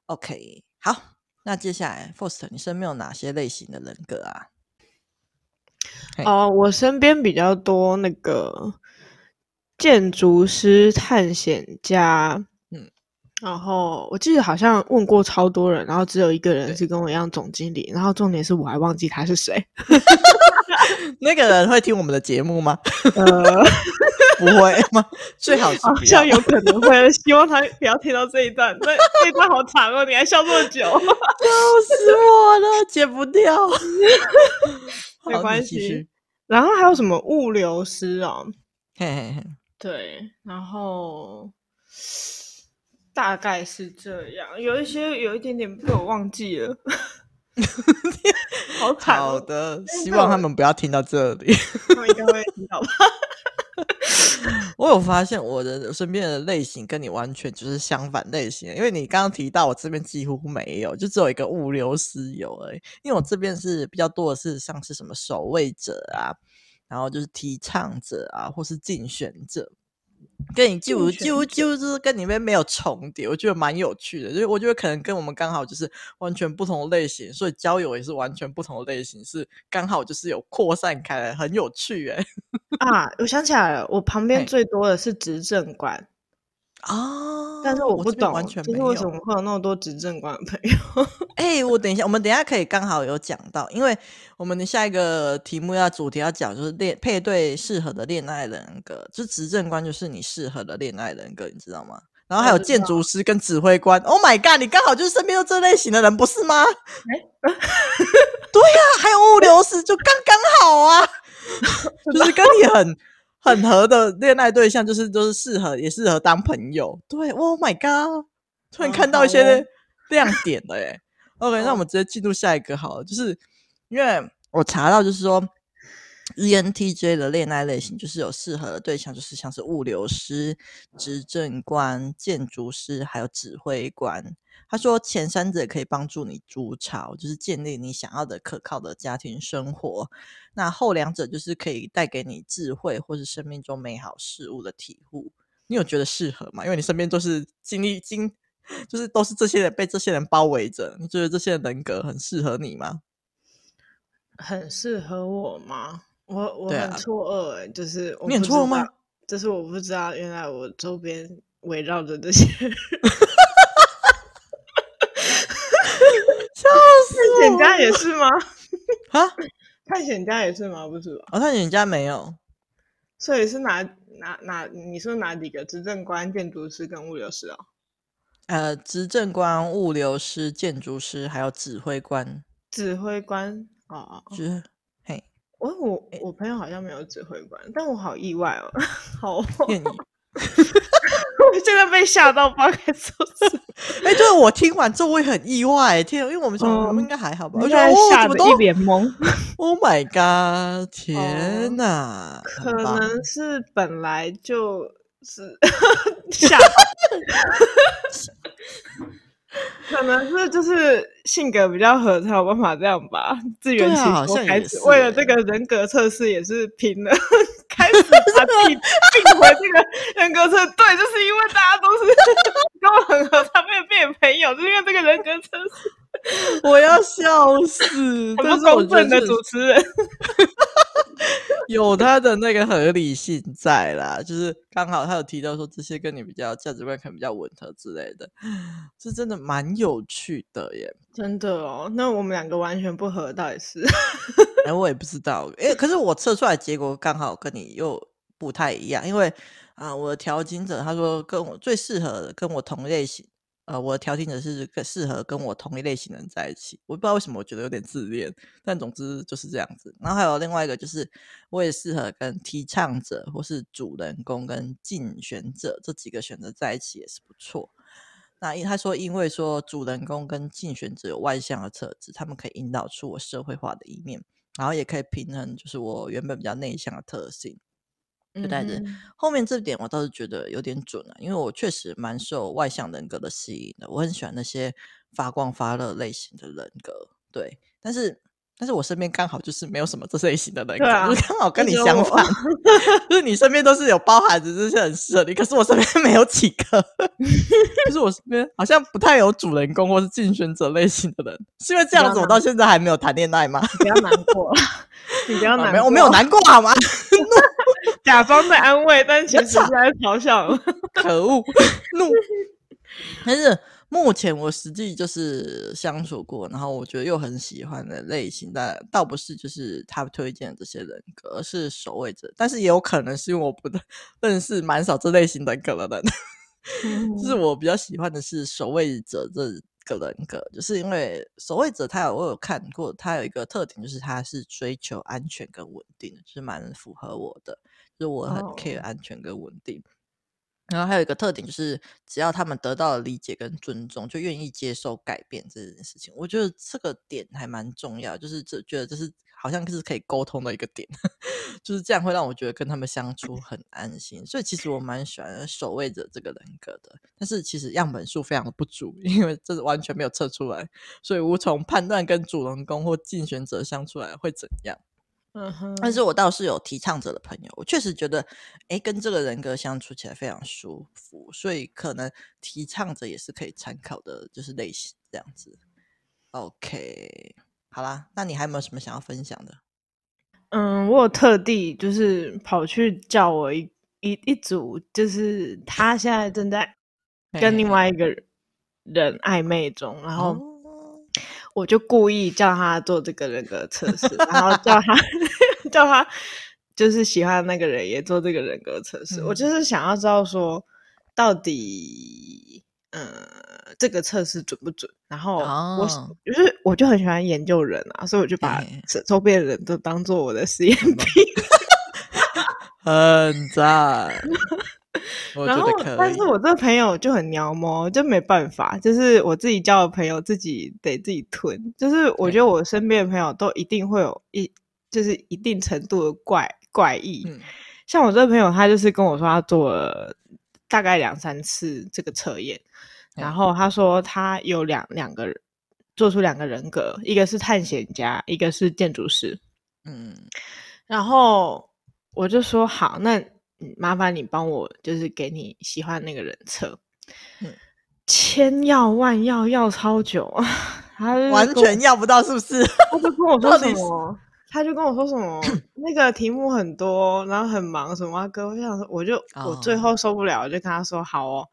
OK，好，那接下来 Faust，你身边有哪些类型的人格啊？哦，我身边比较多那个建筑师、探险家。然后我记得好像问过超多人，然后只有一个人是跟我一样总经理，然后重点是我还忘记他是谁。那个人会听我们的节目吗？呃，不会吗？最好是。好像有可能会，希望他不要听到这一段。那这一段好长哦，你还笑这么久，笑死我了，解不掉。没关系。然后还有什么物流师哦？嘿嘿嘿。对，然后。大概是这样，有一些有一点点被我忘记了，好惨。好的，希望他们不要听到这里。他们应该会听到吧？我有发现我的身边的类型跟你完全就是相反类型，因为你刚刚提到我这边几乎没有，就只有一个物流师有而已。因为我这边是比较多的是像是什么守卫者啊，然后就是提倡者啊，或是竞选者。跟你就就就是跟你们没有重叠，我觉得蛮有趣的。就是我觉得可能跟我们刚好就是完全不同的类型，所以交友也是完全不同的类型，是刚好就是有扩散开来，很有趣哎。啊，我想起来了，我旁边最多的是执政官。啊！但是我不懂，完全没有，为什么会有那么多执政官的朋友？哎、欸，我等一下，我们等一下可以刚好有讲到，因为我们的下一个题目要主题要讲就是恋配对适合的恋爱人格，就执政官就是你适合的恋爱人格，你知道吗？然后还有建筑师跟指挥官。Oh my god！你刚好就是身边有这类型的人，不是吗？哎、欸，对呀、啊，还有物流师，就刚刚好啊，就是跟你很。很合的恋爱对象就是都、就是适合，也适合当朋友。对，Oh my god！突然看到一些亮点了耶。Oh, OK，那我们直接进入下一个好了。就是因为我查到，就是说 ENTJ 的恋爱类型就是有适合的对象，就是像是物流师、执政官、建筑师，还有指挥官。他说前三者可以帮助你筑巢，就是建立你想要的可靠的家庭生活。那后两者就是可以带给你智慧或是生命中美好事物的体悟。你有觉得适合吗？因为你身边都是经历经，就是都是这些人被这些人包围着。你觉得这些人格很适合你吗？很适合我吗？我我很错愕就是我你很错愕吗？就是我不知道，原来我周边围绕着这些人，笑 死我！探险家也是吗？啊，探险家也是吗？不是吧？哦，探险家没有，所以是哪哪哪？你说哪几个？执政官、建筑师跟物流师啊、哦？呃，执政官、物流师、建筑师，还有指挥官。指挥官哦，是。我我我朋友好像没有指挥官，但我好意外哦，好，我现在被吓到，不知道该说什么。哎，对，我听完之后我也很意外，天，因为我们说、嗯、我们应该还好吧？我觉得吓得一脸懵。Oh my god！天哪，可能是本来就是 吓。可能是就是性格比较合，才有办法这样吧。自圆其说开始，为了这个人格测试也是拼了，开始把自己并回这个人格测。对，就是因为大家都是 跟我很合，才会变朋友，就是因为这个人格测试。我要笑死！很不公正的主持人。有他的那个合理性在啦，就是刚好他有提到说这些跟你比较价值观可能比较吻合之类的，是真的蛮有趣的耶。真的哦，那我们两个完全不合，到底是？哎，我也不知道，哎，可是我测出来结果刚好跟你又不太一样，因为啊，我的调经者他说跟我最适合的跟我同类型。呃，我的调停者是更适合跟我同一类型的人在一起。我不知道为什么，我觉得有点自恋，但总之就是这样子。然后还有另外一个，就是我也适合跟提倡者或是主人公跟竞选者这几个选择在一起也是不错。那因他说，因为说主人公跟竞选者有外向的特质，他们可以引导出我社会化的一面，然后也可以平衡就是我原本比较内向的特性。就带着后面这点，我倒是觉得有点准啊，因为我确实蛮受外向人格的吸引的，我很喜欢那些发光发热类型的人格，对，但是但是我身边刚好就是没有什么这类型的人格，啊、就是刚好跟你相反，就是你身边都是有包含着这些很适合你，可是我身边没有几个，就是我身边好像不太有主人公或是竞选者类型的人，是因为这样子我到现在还没有谈恋爱吗？不要难过，你不要难过，我没有难过好吗？假装在安慰，但其实是在嘲笑。可恶，怒！但是目前我实际就是相处过，然后我觉得又很喜欢的类型，但倒不是就是他推荐的这些人格，而是守卫者。但是也有可能是因为我不认识蛮少这类型人格的人，嗯、就是我比较喜欢的是守卫者这个人格，就是因为守卫者他有我有看过，他有一个特点就是他是追求安全跟稳定，就是蛮符合我的。就是我很 care 安全跟稳定，oh. 然后还有一个特点就是，只要他们得到了理解跟尊重，就愿意接受改变这件事情。我觉得这个点还蛮重要，就是这觉得这是好像是可以沟通的一个点，就是这样会让我觉得跟他们相处很安心。所以其实我蛮喜欢守卫者这个人格的，但是其实样本数非常的不足，因为这是完全没有测出来，所以无从判断跟主人公或竞选者相处来会怎样。嗯哼，但是我倒是有提倡者的朋友，我确实觉得，哎，跟这个人格相处起来非常舒服，所以可能提倡者也是可以参考的，就是类型这样子。OK，好啦，那你还有没有什么想要分享的？嗯，我有特地就是跑去叫我一一一组，就是他现在正在跟另外一个人暧昧中，然后。哦我就故意叫他做这个人格测试，然后叫他 叫他就是喜欢那个人也做这个人格测试。嗯、我就是想要知道说，到底嗯这个测试准不准？然后我、哦、就是我就很喜欢研究人啊，所以我就把周边的人都当做我的 实验品，很赞。然后，但是我这个朋友就很鸟毛，就没办法，就是我自己交的朋友，自己得自己吞。就是我觉得我身边的朋友都一定会有一就是一定程度的怪怪异。嗯、像我这个朋友，他就是跟我说，他做了大概两三次这个测验，嗯、然后他说他有两两个人做出两个人格，一个是探险家，一个是建筑师。嗯，然后我就说好，那麻烦你帮我，就是给你喜欢那个人测。嗯，千要万要要超久。他完全要不到，是不是？他就跟我说什么？他就跟我说什么？那个题目很多，然后很忙，什么啊哥？我想说，我就、oh. 我最后受不了，我就跟他说：“好哦，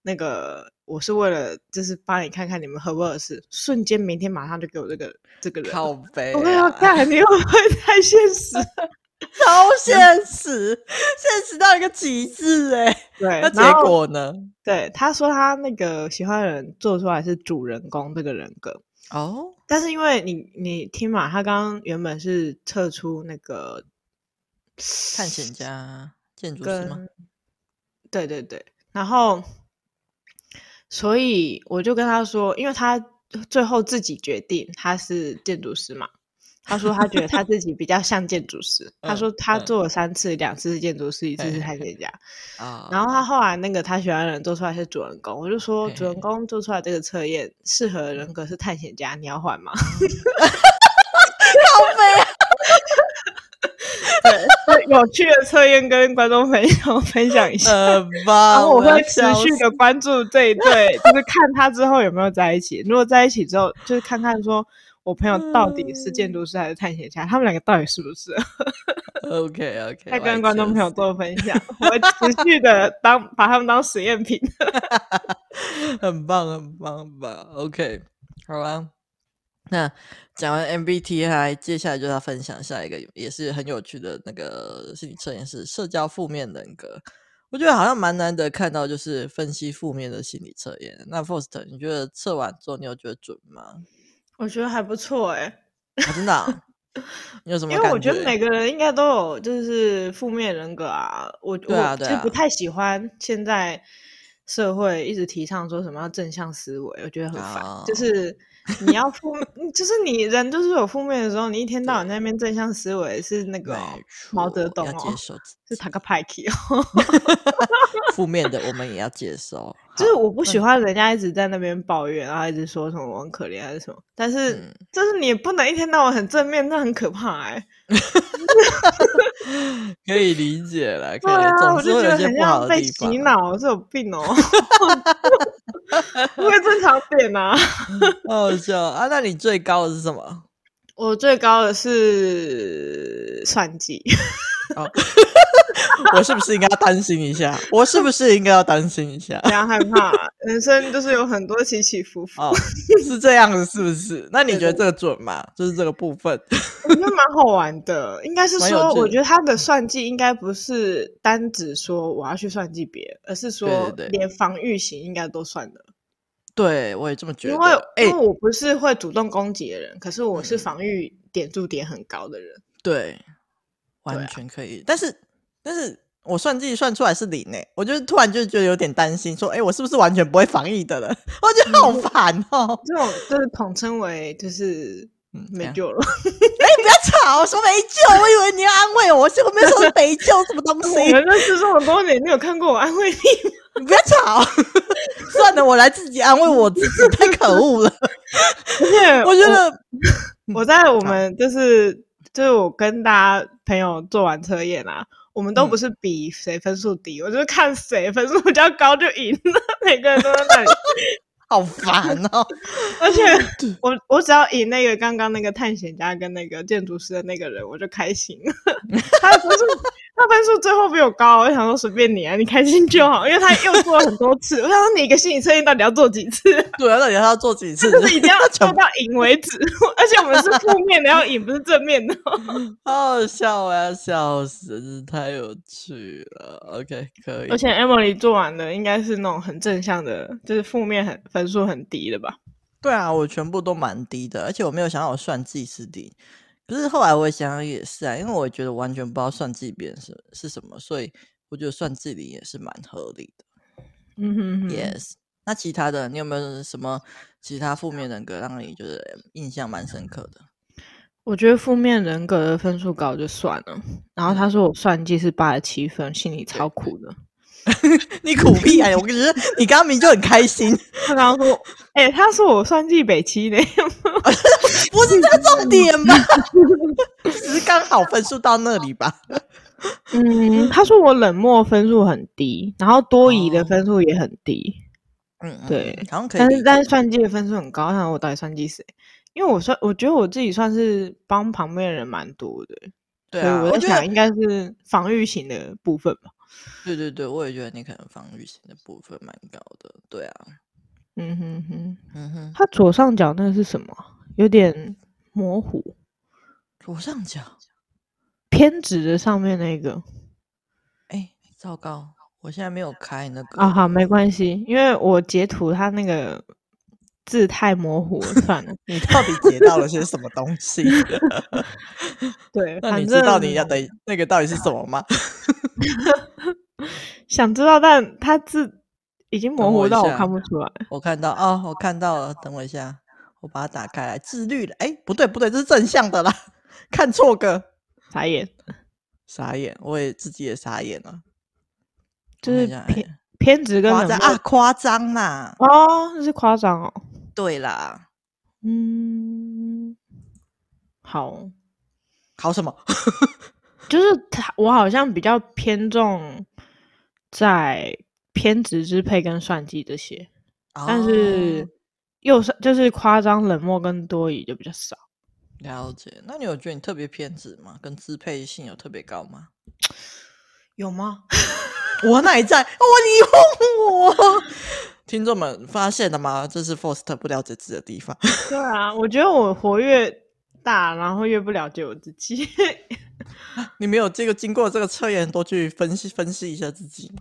那个我是为了就是帮你看看你们合不合适。”瞬间明天马上就给我这个这个人。靠北、啊，我要看你会不会太现实？超现实，现实到一个极致哎。对，那结果呢？对，他说他那个喜欢的人做出来是主人公这个人格哦，但是因为你你听嘛，他刚刚原本是测出那个探险家、建筑师吗？对对对，然后所以我就跟他说，因为他最后自己决定他是建筑师嘛。他说他觉得他自己比较像建筑师。他说他做了三次，两次是建筑师，一次是探险家。啊然后他后来那个他喜欢的人做出来是主人公，我就说主人公做出来这个测验适合的人格是探险家，你要换吗？好美啊！对，有趣的测验跟观众朋友 分享一下。然后我会持续的关注这一对，就是看他之后有没有在一起。如果在一起之后，就是看看说。我朋友到底是建筑师还是探险家？嗯、他们两个到底是不是？OK OK，再跟观众朋友做分享，我持续的当把他们当实验品，很棒很棒很棒。OK，好啊。那讲完 MBTI，接下来就要分享下一个也是很有趣的那个心理测验，是社交负面人格。我觉得好像蛮难得看到，就是分析负面的心理测验。那 Forster，你觉得测完之后，你有觉得准吗？我觉得还不错哎、欸啊，真的、啊？你有什么？因为我觉得每个人应该都有就是负面人格啊。我我其实不太喜欢现在社会一直提倡说什么要正向思维，我觉得很烦。Oh. 就是你要负，就是你人就是有负面的时候，你一天到晚在那边正向思维是那个毛泽东哦，是塔克派克哦。负面的我们也要接受。就是我不喜欢人家一直在那边抱怨，然后一直说什么我很可怜还是什么，但是就是你不能一天到晚很正面，那很可怕哎。可以理解了，对啊，我就觉得很像被洗脑，是有病哦。不会正常点啊？好笑啊！那你最高的是什么？我最高的是算计。我是不是应该要担心一下？我是不是应该要担心一下？不要害怕，人生就是有很多起起伏伏。哦，是这样子，是不是？那你觉得这个准吗？就是这个部分，我觉得蛮好玩的。应该是说，我觉得他的算计应该不是单指说我要去算计别人，而是说连防御型应该都算的。对，我也这么觉得。因为因为我不是会主动攻击的人，可是我是防御点数点很高的人。对。完全可以，啊、但是但是我算计算出来是零诶，我就突然就觉得有点担心，说，哎、欸，我是不是完全不会防御的了？我觉得好烦哦、喔。这种就是统称为就是没救了。哎、欸，不要吵，说没救，我以为你要安慰我，结果没说没救什么东西。我认识这么多年，你有看过我安慰你吗？你不要吵，算了，我来自己安慰我自己，太可恶了。而且我觉得我，我在我们就是。就是我跟大家朋友做完测验啊，我们都不是比谁分数低，嗯、我就是看谁分数比较高就赢了，每个人都在那里，好烦哦！而且我我只要赢那个刚刚那个探险家跟那个建筑师的那个人，我就开心了。他的分数。他分数最后比我高，我想说随便你啊，你开心就好。因为他又做了很多次，我想说你一个心理测验到底要做几次？对啊，到底要做几次？就是一定要 做到赢为止。而且我们是负面的要赢，不是正面的。好好笑，我要笑死，真是太有趣了。OK，可以。而且 Emily 做完的应该是那种很正向的，就是负面很分数很低的吧？对啊，我全部都蛮低的，而且我没有想到我算计是低。可是后来我想想也是啊，因为我觉得完全不知道算计别人是是什么，所以我觉得算计你也是蛮合理的。嗯哼，哼，Yes。那其他的，你有没有什么其他负面人格让你就是印象蛮深刻的？我觉得负面人格的分数高就算了，然后他说我算计是八十七分，心里超苦的。你苦逼哎！我跟你说，你刚刚明明就很开心。他刚刚说，哎、欸，他说我算计北七的，不是这个重点吧？只是刚好分数到那里吧。嗯，他说我冷漠分数很低，然后多疑的分数也很低。嗯、哦，对，好像可以。但是但是算计的分数很高，那我到底算计谁？因为我算，我觉得我自己算是帮旁边的人蛮多的。对啊，我在想应该是防御型的部分吧。对对对，我也觉得你可能防御性的部分蛮高的。对啊，嗯哼哼，嗯哼。他左上角那个是什么？有点模糊。左上角偏执的上面那个。哎，糟糕，我现在没有开那个。啊，好，没关系，因为我截图他那个字太模糊了，算了。你到底截到了些什么东西？对，那你知道你要的那个到底是什么吗？想知道，但他字已经模糊到我看不出来。我，我看到啊、哦，我看到了。等我一下，我把它打开来。自律的，哎，不对不对，这是正向的啦。看错个，傻眼，傻眼，我也自己也傻眼了。就是偏偏执跟夸张啊，夸张啦。哦，这是夸张哦。对啦，嗯，好，好什么？就是他，我好像比较偏重在偏执支配跟算计这些，哦、但是又是就是夸张、冷漠跟多疑就比较少。了解，那你有觉得你特别偏执吗？跟支配性有特别高吗？有吗？我哪在？我你哄我，听众们发现了吗？这是 Faust 不了解自己的地方。对啊，我觉得我活越大，然后越不了解我自己。你没有这个经过这个测验，多去分析分析一下自己，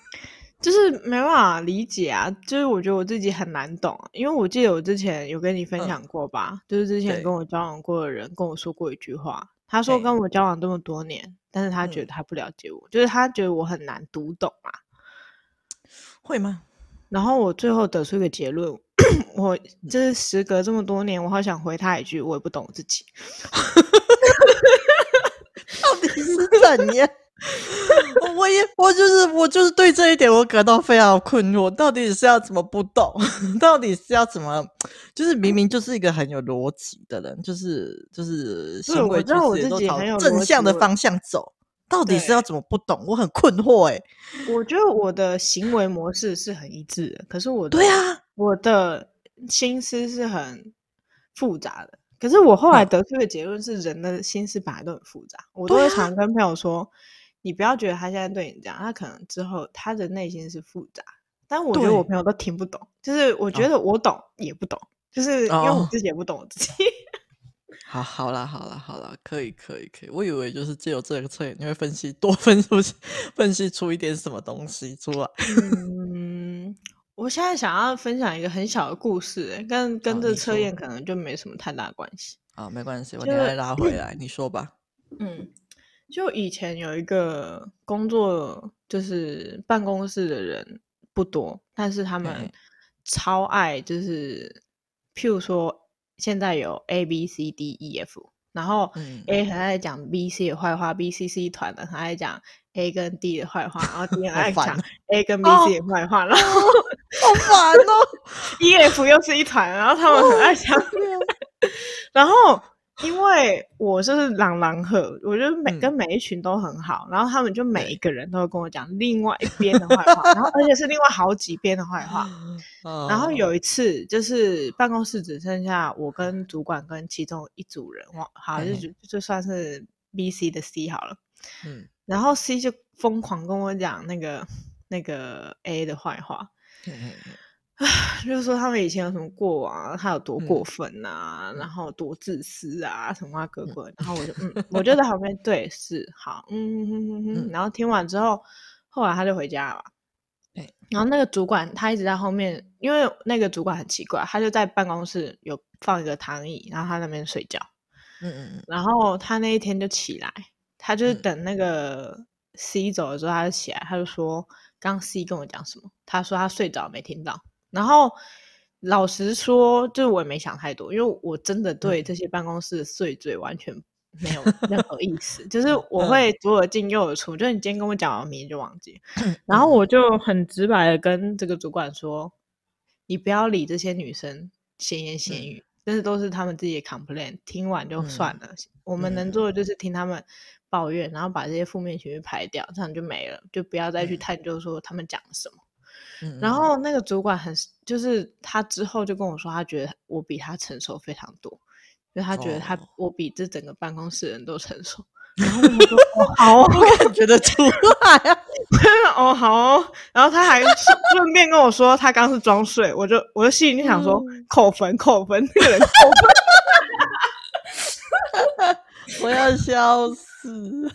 就是没办法理解啊。就是我觉得我自己很难懂，因为我记得我之前有跟你分享过吧，嗯、就是之前跟我交往过的人跟我说过一句话，他说跟我交往这么多年，但是他觉得他不了解我，嗯、就是他觉得我很难读懂啊。会吗？然后我最后得出一个结论，我就是时隔这么多年，我好想回他一句，我也不懂我自己。到底是怎样？我也我就是我就是对这一点我感到非常困惑。到底是要怎么不懂？到底是要怎么？就是明明就是一个很有逻辑的人，就是就是行为就是都朝正向的方向走。到底是要怎么不懂？我很困惑哎、欸。我觉得我的行为模式是很一致的，可是我的对啊，我的心思是很复杂的。可是我后来得出的结论是，人的心思本来都很复杂。嗯、我都会常跟朋友说，啊、你不要觉得他现在对你这样，他可能之后他的内心是复杂。但我觉得我朋友都听不懂，就是我觉得我懂也不懂，哦、就是因为我自己也不懂我自己。好，好啦，好啦，好啦，可以，可以，可以。我以为就是只有这个测验，你会分析多分出 分析出一点什么东西出来。嗯。我现在想要分享一个很小的故事，欸，跟跟这测验可能就没什么太大关系。啊，没关系，我等下拉回来，你说吧。嗯，就以前有一个工作，就是办公室的人不多，但是他们超爱，就是譬如说，现在有 A B C D E F。然后 A 很爱讲 B C 的坏话，B C C 团的很爱讲 A 跟 D 的坏话，然后 D 很爱讲 A 跟 B C 的坏话，然后好烦哦。E F 又是一团，然后他们很爱讲，然后。因为我就是朗朗赫，我觉得每跟每一群都很好，嗯、然后他们就每一个人都会跟我讲另外一边的坏话，然后而且是另外好几边的坏话。哦、然后有一次就是办公室只剩下我跟主管跟其中一组人，哇，好就就就算是 B C 的 C 好了。嗯，然后 C 就疯狂跟我讲那个那个 A 的坏话。就是说他们以前有什么过往，他有多过分啊，嗯、然后多自私啊，什么哥哥，嗯、然后我就嗯，我就在旁边对是好，嗯哼哼哼，嗯、然后听完之后，后来他就回家了，对，然后那个主管他一直在后面，因为那个主管很奇怪，他就在办公室有放一个躺椅，然后他那边睡觉，嗯嗯嗯，然后他那一天就起来，他就是等那个 C 走了之后，他就起来，他就说刚 C 跟我讲什么，他说他睡着没听到。然后老实说，就是我也没想太多，因为我真的对这些办公室的碎嘴完全没有 任何意思。就是我会左耳进右耳出，就是你今天跟我讲完，明天就忘记。然后我就很直白的跟这个主管说：“你不要理这些女生闲言闲语，但是都是他们自己的 complain，听完就算了。我们能做的就是听他们抱怨，然后把这些负面情绪排掉，这样就没了，就不要再去探究说他们讲了什么。”然后那个主管很，就是他之后就跟我说，他觉得我比他成熟非常多，因为他觉得他我比这整个办公室人都成熟。然后我说哦好，我感觉得出来啊。哦好哦，然后他还顺便跟我说他刚是装睡，我就我就心里就想说扣分扣分，那个人扣分，我要笑死。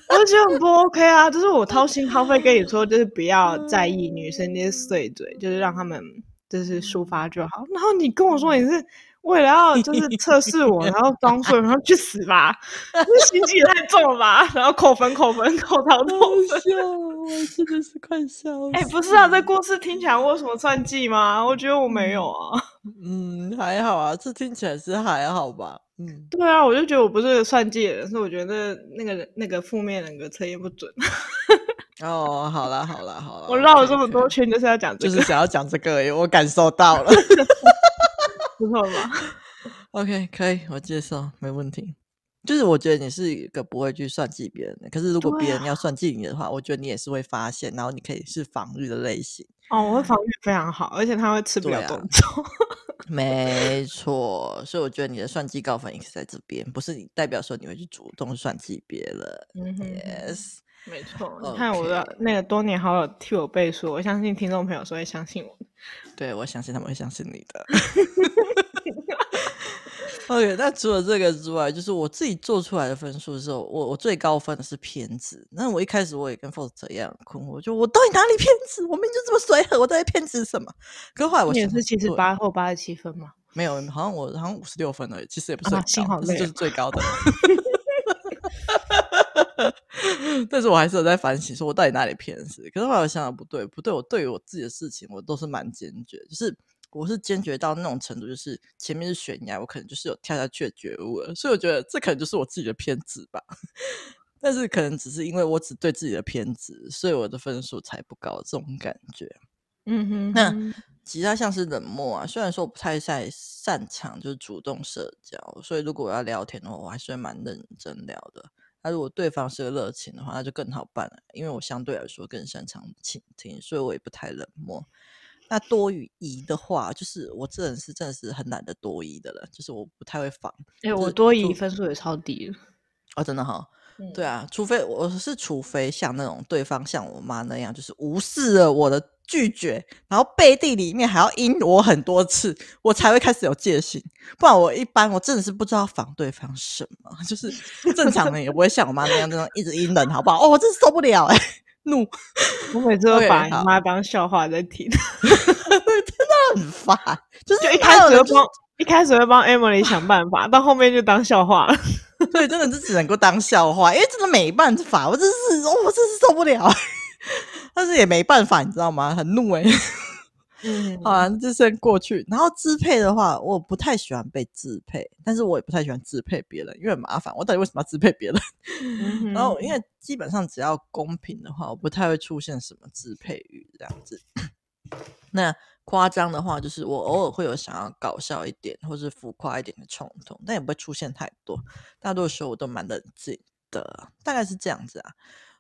我就觉得很不 OK 啊！就是我掏心掏肺跟你说，就是不要在意女生那些碎嘴，就是让他们就是抒发就好。然后你跟我说你是为了要 就是测试我，然后装睡，然后去死吧！这心机也太重了吧！然后扣分扣分扣到扣分，我真的是快笑死！哎、欸，不是啊，这故事听起来我有什么算计吗？我觉得我没有啊。嗯，还好啊，这听起来是还好吧。嗯，对啊，我就觉得我不是个算计的人，所以我觉得那个那个负面人格测验不准。哦，好啦好啦好啦，我绕了这么多圈就是要讲这个，就是想要讲这个而已，我感受到了，不错吧？OK，可以，我接受，没问题。就是我觉得你是一个不会去算计别人的，可是如果别人要算计你的话，啊、我觉得你也是会发现，然后你可以是防御的类型。哦，我会防御非常好，而且他会吃不了动作。没错，所以我觉得你的算计高反应是在这边，不是你代表说你会去主动算计别人。嗯，Yes，没错。你看我的那个多年好友替我背书，我相信听众朋友是会相信我。对，我相信他们会相信你的。OK，那除了这个之外，就是我自己做出来的分数的时候，我我最高分的是偏执。那我一开始我也跟 Foster 一样困惑，就我到底哪里偏执？我明明就这么随和，我到底偏执什么？可是后来我也是七十八或八十七分嘛，没有，好像我好像五十六分而已，其实也不是很高，这、啊、就是最高的。但是我还是有在反省，说我到底哪里偏执？可是后来我想想不对，不对，我对于我自己的事情，我都是蛮坚决，就是。我是坚决到那种程度，就是前面是悬崖，我可能就是有跳下去的觉悟了，所以我觉得这可能就是我自己的偏执吧。但是可能只是因为我只对自己的偏执，所以我的分数才不高，这种感觉。嗯哼，哼，那其他像是冷漠啊，虽然说我不太擅擅长就是主动社交，所以如果我要聊天的话，我还是会蛮认真聊的。那如果对方是个热情的话，那就更好办了，因为我相对来说更擅长倾听，所以我也不太冷漠。那多与疑的话，就是我这人是真的是很懒得多疑的了，就是我不太会防。哎、欸，我多疑分数也超低了。哦，真的哈、嗯。对啊，除非我是除非像那种对方像我妈那样，就是无视了我的拒绝，然后背地里面还要阴我很多次，我才会开始有戒心。不然我一般我真的是不知道防对方什么，就是正常人也不会像我妈那样那种一直阴人，好不好？哦，我真是受不了哎、欸。怒！我每次都把你妈当笑话在听，真的很烦。就是一开始会帮，一开始会帮 Emily 想办法，到后面就当笑话了。对，真的是只能够当笑话，因为真的没办法，我真是，我真是受不了。但是也没办法，你知道吗？很怒哎、欸。嗯，好啊，就先过去。然后支配的话，我不太喜欢被支配，但是我也不太喜欢支配别人，因为很麻烦。我到底为什么要支配别人？嗯、然后，因为基本上只要公平的话，我不太会出现什么支配欲这样子。那夸张的话，就是我偶尔会有想要搞笑一点或是浮夸一点的冲动，但也不会出现太多。大多时候我都蛮冷静的，大概是这样子啊。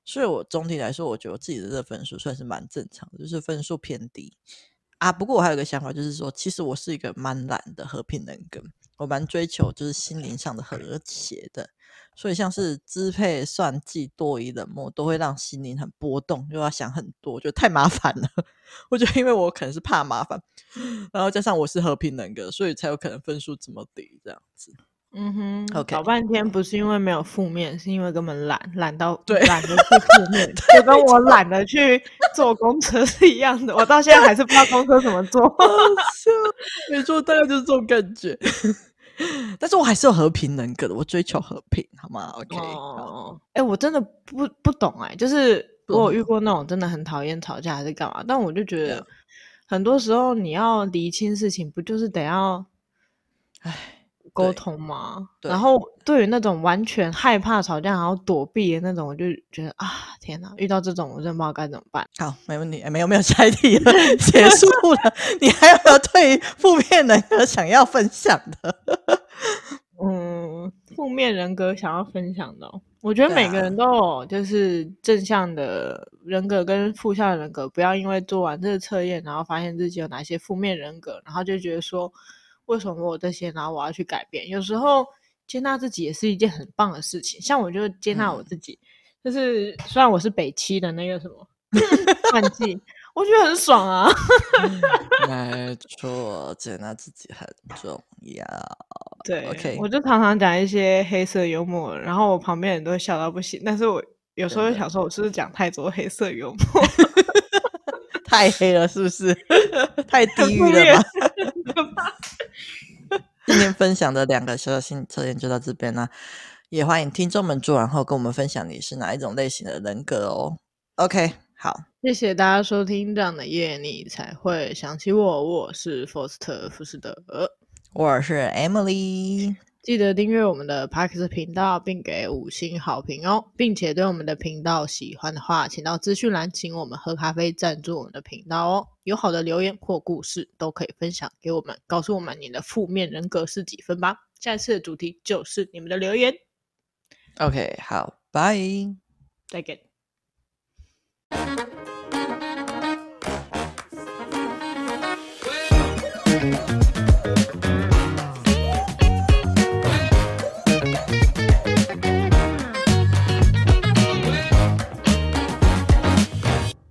所以我总体来说，我觉得我自己的这个分数算是蛮正常的，就是分数偏低。啊，不过我还有个想法，就是说，其实我是一个蛮懒的和平人格，我蛮追求就是心灵上的和谐的，所以像是支配、算计、多疑、冷漠，都会让心灵很波动，又要想很多，就太麻烦了。我觉得，因为我可能是怕麻烦，然后加上我是和平人格，所以才有可能分数这么低，这样子。嗯哼，OK，搞半天不是因为没有负面，是因为根本懒，懒到对，懒得去负面，就跟我懒得去坐公车是一样的。我到现在还是不知道公车怎么坐。没错，大概就是这种感觉。但是我还是有和平人格的，我追求和平，好吗？OK。哦，哎，我真的不不懂哎、欸，就是我有遇过那种真的很讨厌吵架还是干嘛，但我就觉得。很多时候你要厘清事情，不就是得要，唉。沟通嘛，然后对于那种完全害怕吵架然后躲避的那种，我就觉得啊，天哪！遇到这种我真的不知道该怎么办。好，没问题，哎，没有没有下一题了，结束了。你还有没有对负面人格想要分享的？嗯，负面人格想要分享的，我觉得每个人都有，就是正向的人格跟负向的人格，不要因为做完这个测验，然后发现自己有哪些负面人格，然后就觉得说。为什么我有这些，然后我要去改变？有时候接纳自己也是一件很棒的事情。像我就接纳我自己，嗯、就是虽然我是北七的那个什么换季，我觉得很爽啊。没错，接纳自己很重要。对，OK，我就常常讲一些黑色幽默，然后我旁边人都会笑到不行。但是我有时候会想说，我是不是讲太多黑色幽默？太黑了，是不是？太地狱了吧？今天分享的两个小小心理测验就到这边啦，也欢迎听众们做完后跟我们分享你是哪一种类型的人格哦。OK，好，谢谢大家收听这样的夜你才会想起我，我是 Foster ·福士德，我是 Emily。记得订阅我们的 Parks 频道，并给五星好评哦，并且对我们的频道喜欢的话，请到资讯栏请我们喝咖啡赞助我们的频道哦。有好的留言或故事都可以分享给我们，告诉我们你的负面人格是几分吧。下次的主题就是你们的留言。OK，好，拜，再见。